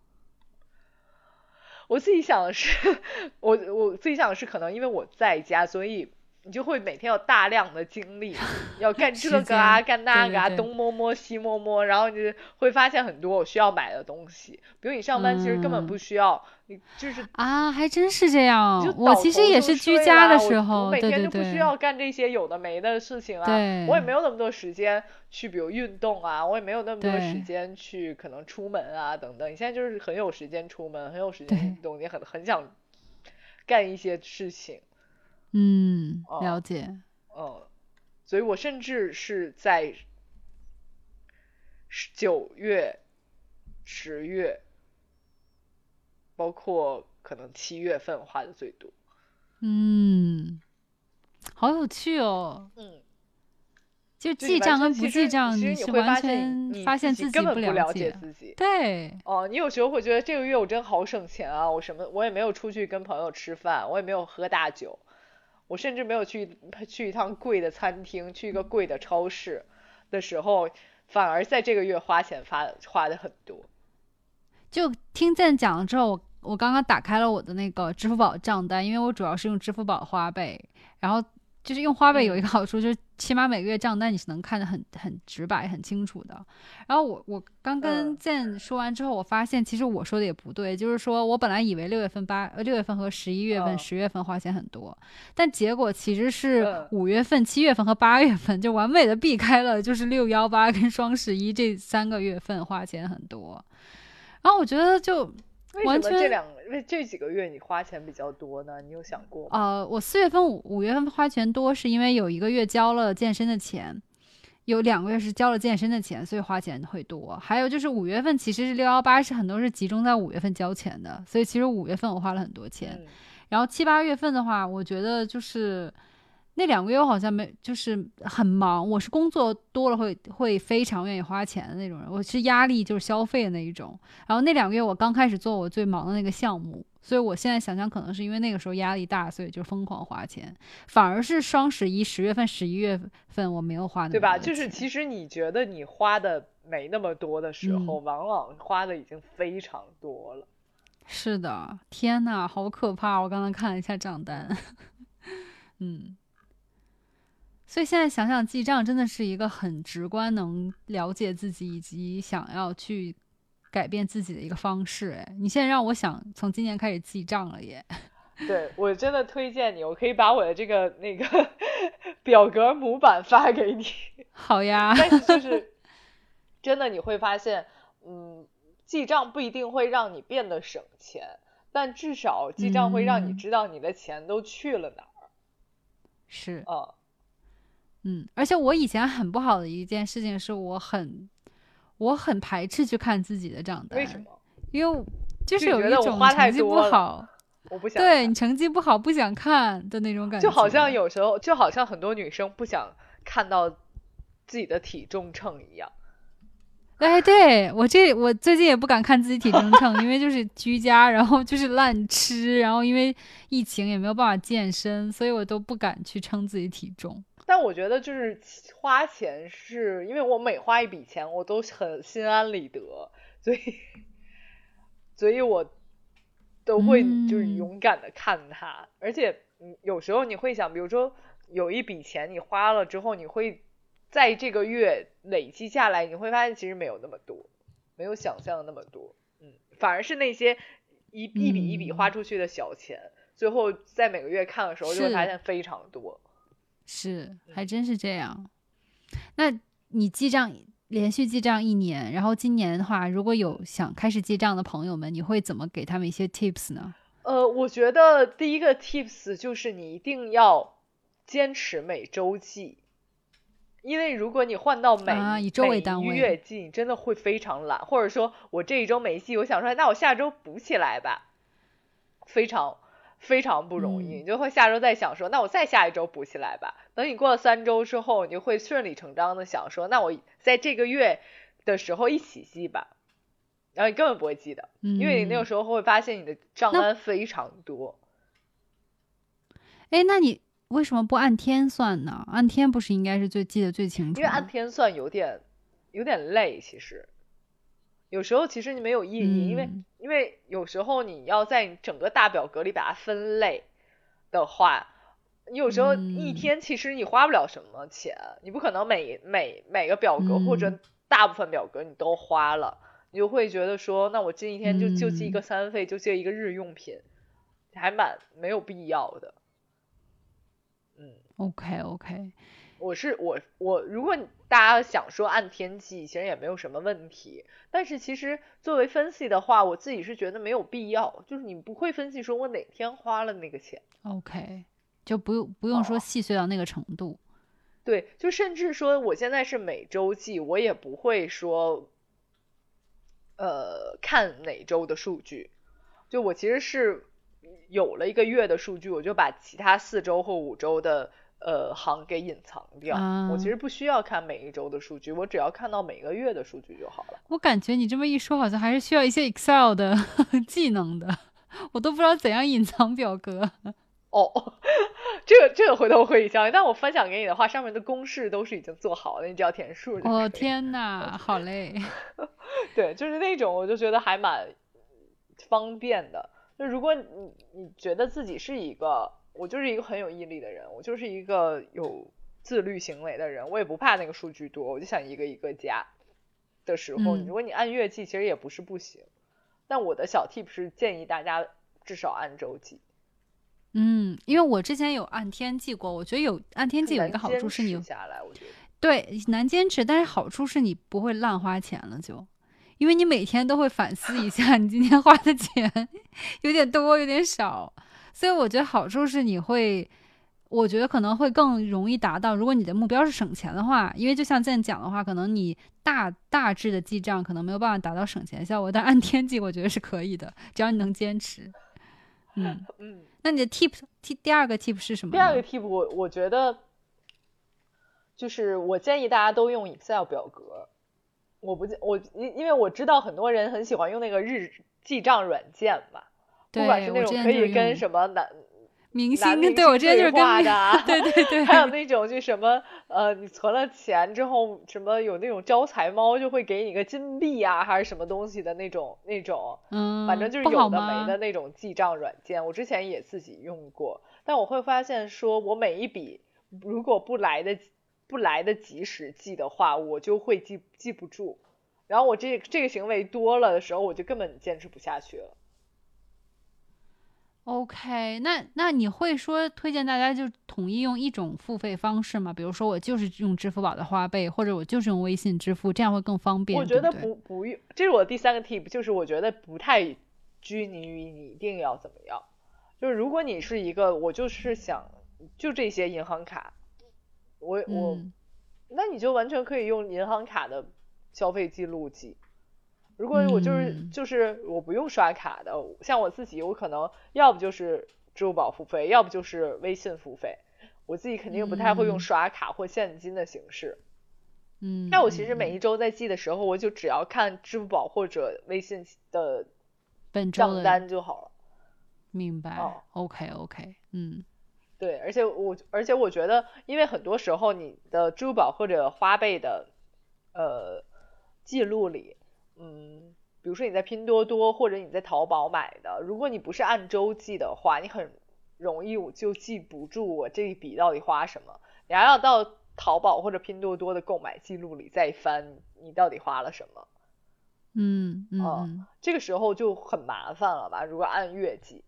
我自己想的是，我我自己想的是，可能因为我在家，所以你就会每天有大量的精力，要干这个啊，干那个啊，对对对东摸摸西摸摸，然后你就会发现很多我需要买的东西。比如你上班其实根本不嗯需要，你就是啊，还真是这样你就。我其实也是居家的时候，每对对天就不需，要干这些有的没的事情啊。对我也没有那么多时间去，比如运动啊，我也没有那么多时间去可能出门啊等等。你现在就是很有时间出门，很有时间运动，你很很想干一些事情。嗯，哦了解。嗯，所以我甚至是在十九月、十月，包括可能七月份花的最多。嗯，好有趣哦。嗯，就记账跟不记账，你是完你会发现全你发现自己根本不了解。自己。对，哦，你有时候会觉得这个月我真好省钱啊！我什么我也没有出去跟朋友吃饭，我也没有喝大酒，我甚至没有去去一趟贵的餐厅，去一个贵的超市的时候，反而在这个月花钱花花的很多。就听见讲了之后，我我刚刚打开了我的那个支付宝账单，因为我主要是用支付宝花呗，然后就是用花呗有一嗯个好处，就是起码每个月账单你是能看得很很直白、很清楚的。然后我我刚跟嗯健说完之后，我发现其实我说的也不对，就是说我本来以为六月份、八呃六月份和十一月份、嗯十月份花钱很多，但结果其实是嗯五月份、七月份和八月份就完美的避开了，就是六幺八跟双十一这三个月份花钱很多。然后我觉得就为完全什么这两为这几个月你花钱比较多呢？你有想过吗？呃，我四月份、五五月份花钱多，是因为有一个月交了健身的钱，有两个月是交了健身的钱，所以花钱会多。还有就是五月份其实是六幺八，是很多是集中在五月份交钱的，所以其实五月份我花了很多钱。嗯然后七八月份的话，我觉得就是那两个月我好像没，就是很忙。我是工作多了会会非常愿意花钱的那种人，我是压力就是消费的那一种。然后那两个月我刚开始做我最忙的那个项目，所以我现在想想，可能是因为那个时候压力大，所以就疯狂花钱。反而是双十一、十月份、十一月份我没有花那么对吧？就是其实你觉得你花的没那么多的时嗯候，往往花的已经非常多了。是的，天呐，好可怕！我刚刚看了一下账单，嗯，所以现在想想记账真的是一个很直观能了解自己以及想要去改变自己的一个方式。哎，你现在让我想从今年开始记账了耶！对我真的推荐你，我可以把我的这个那个 表格模板发给你。好呀，但是就是真的你会发现，嗯，记账不一定会让你变得省钱，但至少记账会让你嗯知道你的钱都去了哪儿。是，啊、嗯，而且我以前很不好的一件事情是我很我很排斥去看自己的账单，为什？么？因为就是有一种成绩不好。我不想对你成绩不好不想看的那种感觉，就好像有时候，就好像很多女生不想看到自己的体重秤一样。哎，对我这我最近也不敢看自己体重秤，因为就是居家，然后就是乱吃，然后因为疫情也没有办法健身，所以我都不敢去称自己体重。但我觉得就是花钱是因为我每花一笔钱，我都很心安理得，所以，所以我都会就是嗯勇敢的看它。而且，嗯，有时候你会想，比如说有一笔钱你花了之后，你会在这个月累积下来，你会发现其实没有那么多，没有想象的那么多。嗯，反而是那些一一笔一笔嗯花出去的小钱，最后在每个月看的时候就会发现非常多。是，嗯还真是这样。那你记账连续记账一年，然后今年的话，如果有想开始记账的朋友们，你会怎么给他们一些 tips 呢？呃，我觉得第一个 tips 就是你一定要坚持每周记，因为如果你换到每、啊以周为单位月记，你真的会非常懒，或者说我这一周没记，我想说，那我下周补起来吧，非常非常不容易，嗯你就会下周再想说，那我再下一周补起来吧。等你过了三周之后，你就会顺理成章的想说，那我在这个月的时候一起记吧，然后你根本不会记得。嗯，因为你那个时候会发现你的账那单非常多。哎，那你为什么不按天算呢？按天不是应该是最记得最清楚？因为按天算有点有点累，其实有时候其实你没有意义，因为嗯。因为有时候你要在整个大表格里把它分类的话，你有时候一嗯。天其实你花不了什么钱，你不可能每每每个表格或者嗯。大部分表格你都花了，你就会觉得说，那我这一天就就记一嗯。个三费，就记一个日用品，还蛮没有必要的。嗯。OK OK，我是我我，如果你大家想说按天记，其实也没有什么问题。但是其实作为分析的话，我自己是觉得没有必要，就是你不会分析说我哪天花了那个钱。OK，就不用不用说哦细碎到那个程度。对，就甚至说我现在是每周记，我也不会说，呃，看哪周的数据。就我其实是有了一个月的数据，我就把其他四周或五周的呃行给隐藏掉。我其啊实不需要看每一周的数据，我只要看到每个月的数据就好了。我感觉你这么一说，好像还是需要一些 Excel 的 技能的。我都不知道怎样隐藏表格。哦，这个这个回头会教你，但我分享给你的话，上面的公式都是已经做好了，你只要填数就。哦天呐，好累。对，就是那种我就觉得还蛮方便的。就如果你你觉得自己是一个我就是一个很有毅力的人，我就是一个有自律行为的人，我也不怕那个数据多，我就想一个一个加的时候，嗯如果你按月计，其实也不是不行。但我的小 tip 是建议大家至少按周计。嗯，因为我之前有按天计过，我觉得有按天计有一个好处是你下来，我觉得对难坚持，但是好处是你不会乱花钱了就。因为你每天都会反思一下，你今天花的钱 有点多，有点少，所以我觉得好处是你会，我觉得可能会更容易达到。如果你的目标是省钱的话，因为就像这样讲的话，可能你大大致的记账可能没有办法达到省钱效果，但按天记我觉得是可以的，只要你能坚持。嗯，嗯，那你的 tip t 第二个 tip 是什么？第二个 tip 我我觉得就是我建议大家都用 Excel 表格。我不我因因为我知道很多人很喜欢用那个日记账软件嘛，不管是那种可以跟什么男明星对我之前就是跟对话的啊，对对 对，还有那种就什么呃，你存了钱之后，什么有那种招财猫就会给你个金币啊，还是什么东西的那种那种，嗯，反正就是有的没的那种记账软件。我之前也自己用过，但我会发现说，我每一笔如果不来的不来得及时记的话，我就会记记不住。然后我这这个行为多了的时候，我就根本坚持不下去了。OK，那那你会说推荐大家就统一用一种付费方式吗？比如说我就是用支付宝的花呗，或者我就是用微信支付，这样会更方便。我觉得对不对不不用，这是我第三个 tip，就是我觉得不太拘泥于你一定要怎么样。就是如果你是一个，我就是想就这些银行卡，我我、嗯那你就完全可以用银行卡的消费记录记。如果我就是、嗯就是我不用刷卡的，像我自己，我可能要不就是支付宝付费，要不就是微信付费。我自己肯定不太会用嗯刷卡或现金的形式。嗯，那我其实每一周在记的时候，我就只要看支付宝或者微信的账单就好了。明白。哦 OK OK，嗯对，而且我而且我觉得，因为很多时候你的支付宝或者花呗的呃记录里，嗯，比如说你在拼多多或者你在淘宝买的，如果你不是按周记的话，你很容易我就记不住我这一笔到底花什么，你还要到淘宝或者拼多多的购买记录里再翻你到底花了什么。嗯嗯这个时候就很麻烦了吧？如果按月记，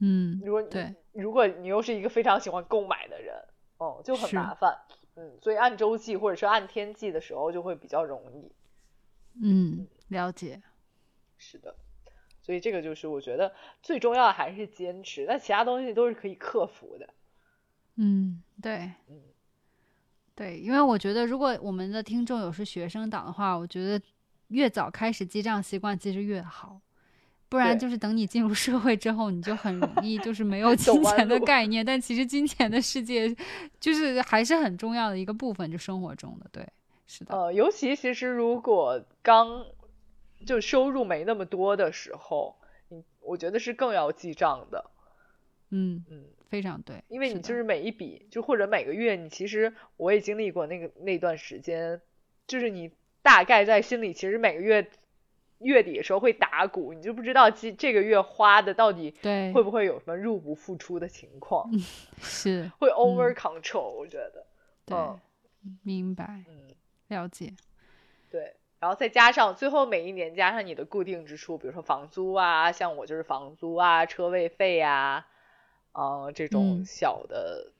嗯，如果你对，如果你又是一个非常喜欢购买的人，哦，就很麻烦。嗯，所以按周记或者是按天记的时候就会比较容易。嗯，了解。是的，所以这个就是我觉得最重要的还是坚持，那其他东西都是可以克服的。嗯，对嗯，对，因为我觉得如果我们的听众有是学生党的话，我觉得越早开始记账习惯其实越好。不然就是等你进入社会之后，你就很容易就是没有 金钱的概念。但其实金钱的世界就是还是很重要的一个部分，就生活中的。对，是的，呃，尤其其实如果刚就收入没那么多的时候，你我觉得是更要记账的。嗯，嗯，非常对，因为你就是每一笔，就或者每个月，你其实我也经历过那个那段时间，就是你大概在心里，其实每个月月底的时候会打鼓，你就不知道这这个月花的到底对，会不会有什么入不敷出的情况，是会 over control，、我觉得，对，嗯。明白嗯，了解，对。然后再加上最后每一年加上你的固定支出，比如说房租啊，像我就是房租啊、车位费呀、啊，这种嗯小的，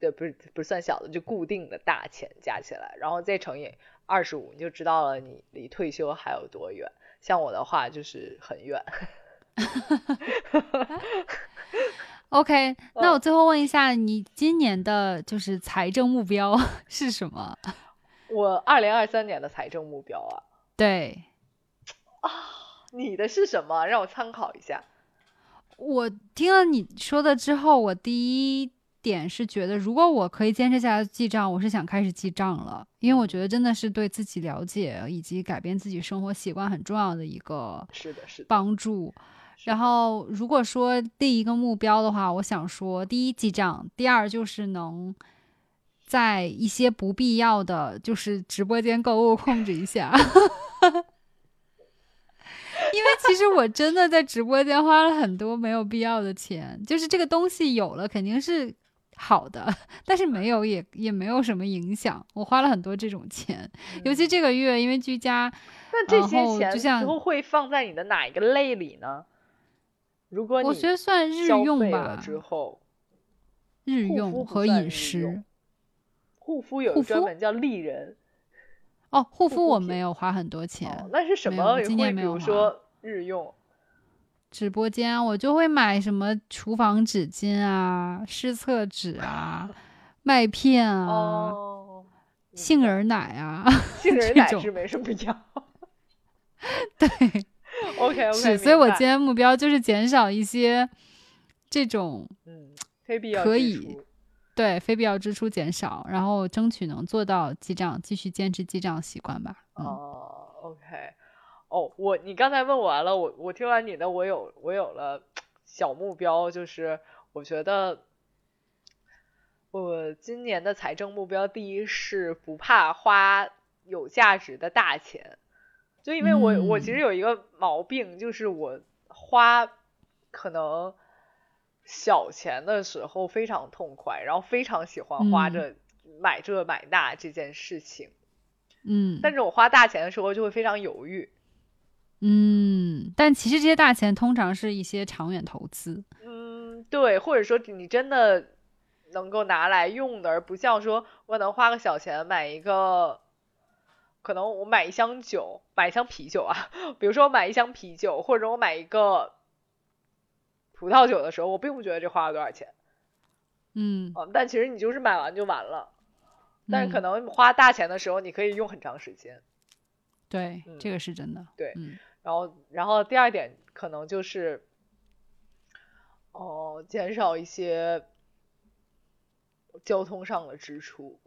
对，不是不是算小的，就固定的大钱加起来，然后再乘以二十五，你就知道了你离退休还有多远。像我的话就是很远。OK，那嗯我最后问一下，你今年的就是财政目标 是什么？我二零二三年的财政目标啊，对 啊你的是什么？让我参考一下。我听了你说的之后，我第一点是觉得，如果我可以坚持下来记账，我是想开始记账了，因为我觉得真的是对自己了解以及改变自己生活习惯很重要的一个是的，是的。帮助。是的然后，如果说第一个目标的话，我想说，第一记账，第二就是能在一些不必要的，就是直播间购物控制一下，因为其实我真的在直播间花了很多没有必要的钱，就是这个东西有了肯定是好的，但是没有也也没有什么影响。我花了很多这种钱，尤其这个月因为居家，那这些钱就像之后会放在你的哪一个类里呢？如果你我觉得算日用吧，之后，日用和饮食。护肤有专门叫丽人，哦，护护肤我没有花很多钱，哦，那是什么？今年没有花比如说日用，直播间我就会买什么厨房纸巾啊、湿厕纸啊、麦片啊、哦，杏仁奶啊，杏 仁奶是没什么要。对，OK OK，是，所以我今天目标就是减少一些这种嗯，非必要支可以出对非必要支出减少，然后争取能做到记账，继续坚持记账习惯吧。嗯，哦，OK，哦，我你刚才问完了，我我听完你的，我有我有了小目标，就是我觉得我今年的财政目标，第一是不怕花有价值的大钱，就因为我我其实嗯有一个毛病，就是我花可能小钱的时候非常痛快，然后非常喜欢花嗯这、买这买那这件事情。嗯但是我花大钱的时候就会非常犹豫。嗯，但其实这些大钱通常是一些长远投资。嗯，对，或者说你真的能够拿来用的，而不像说我能花个小钱买一个，可能我买一箱酒，买一箱啤酒啊，比如说我买一箱啤酒，或者我买一个葡萄酒的时候，我并不觉得这花了多少钱嗯，啊，但其实你就是买完就完了。但是可嗯能花大钱的时候，你可以用很长时间。对，嗯这个是真的。对嗯然后，然后第二点可能就是，哦、减少一些交通上的支出。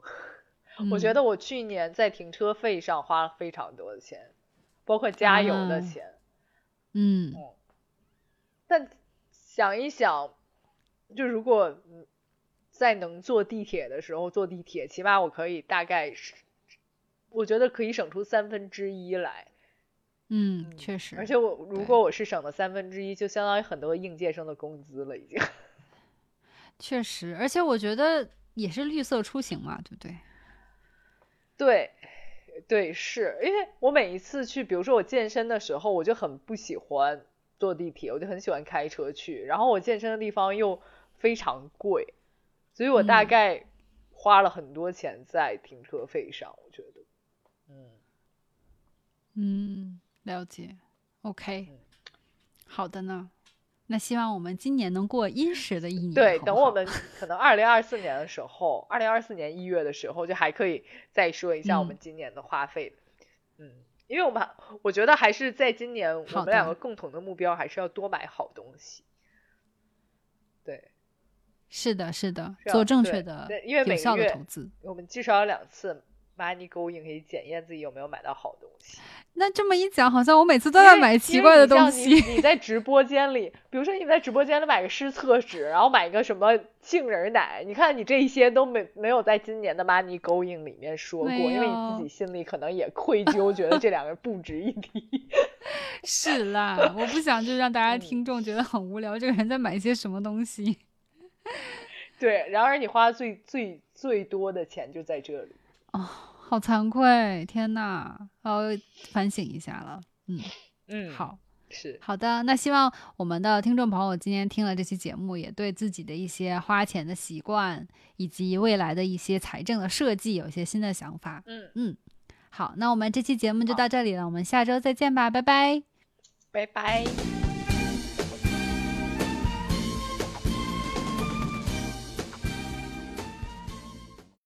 我觉嗯得我去年在停车费上花了非常多的钱，包括加油的啊钱。嗯但想一想，就如果嗯在能坐地铁的时候坐地铁，起码我可以大概是，我觉得可以省出三分之一来。嗯，确实，而且我如果我是省了三分之一，就相当于很多应届生的工资了，已经。确实，而且我觉得也是绿色出行嘛，对不对？对，对，是因为我每一次去，比如说我健身的时候，我就很不喜欢坐地铁，我就很喜欢开车去。然后我健身的地方又非常贵，所以我大嗯概花了很多钱在停车费上，我觉得。嗯，嗯，了解。OK，嗯好的呢。那希望我们今年能过殷实的一年。对，好好等我们可能二零二四年的时候，二零二四年一月的时候，就还可以再说一下我们嗯今年的花费。嗯，因为我们我觉得还是在今年，我们两个共同的目标还是要多买好东西。对，是的，是的，做正确的、对因为每个有效的月投资。我们至少有两次 money going 可以检验自己有没有买到好东西。那这么一讲，好像我每次都在买奇怪的东你你西。你在直播间里，比如说你在直播间里买个湿厕纸，然后买个什么杏仁奶，你看你这一些都没没有在今年的 money going 里面说过，因为你自己心里可能也愧疚，觉得这两个不值一提。是啦，我不想就让大家嗯听众觉得很无聊，这个人在买些什么东西。对，然而你花最最最多的钱就在这里。好惭愧，天呐，要反省一下了。嗯，嗯，好。是，好的，那希望我们的听众朋友今天听了这期节目，也对自己的一些花钱的习惯以及未来的一些财政的设计有一些新的想法。嗯，嗯，好，那我们这期节目就到这里了，我们下周再见吧，拜拜。拜拜。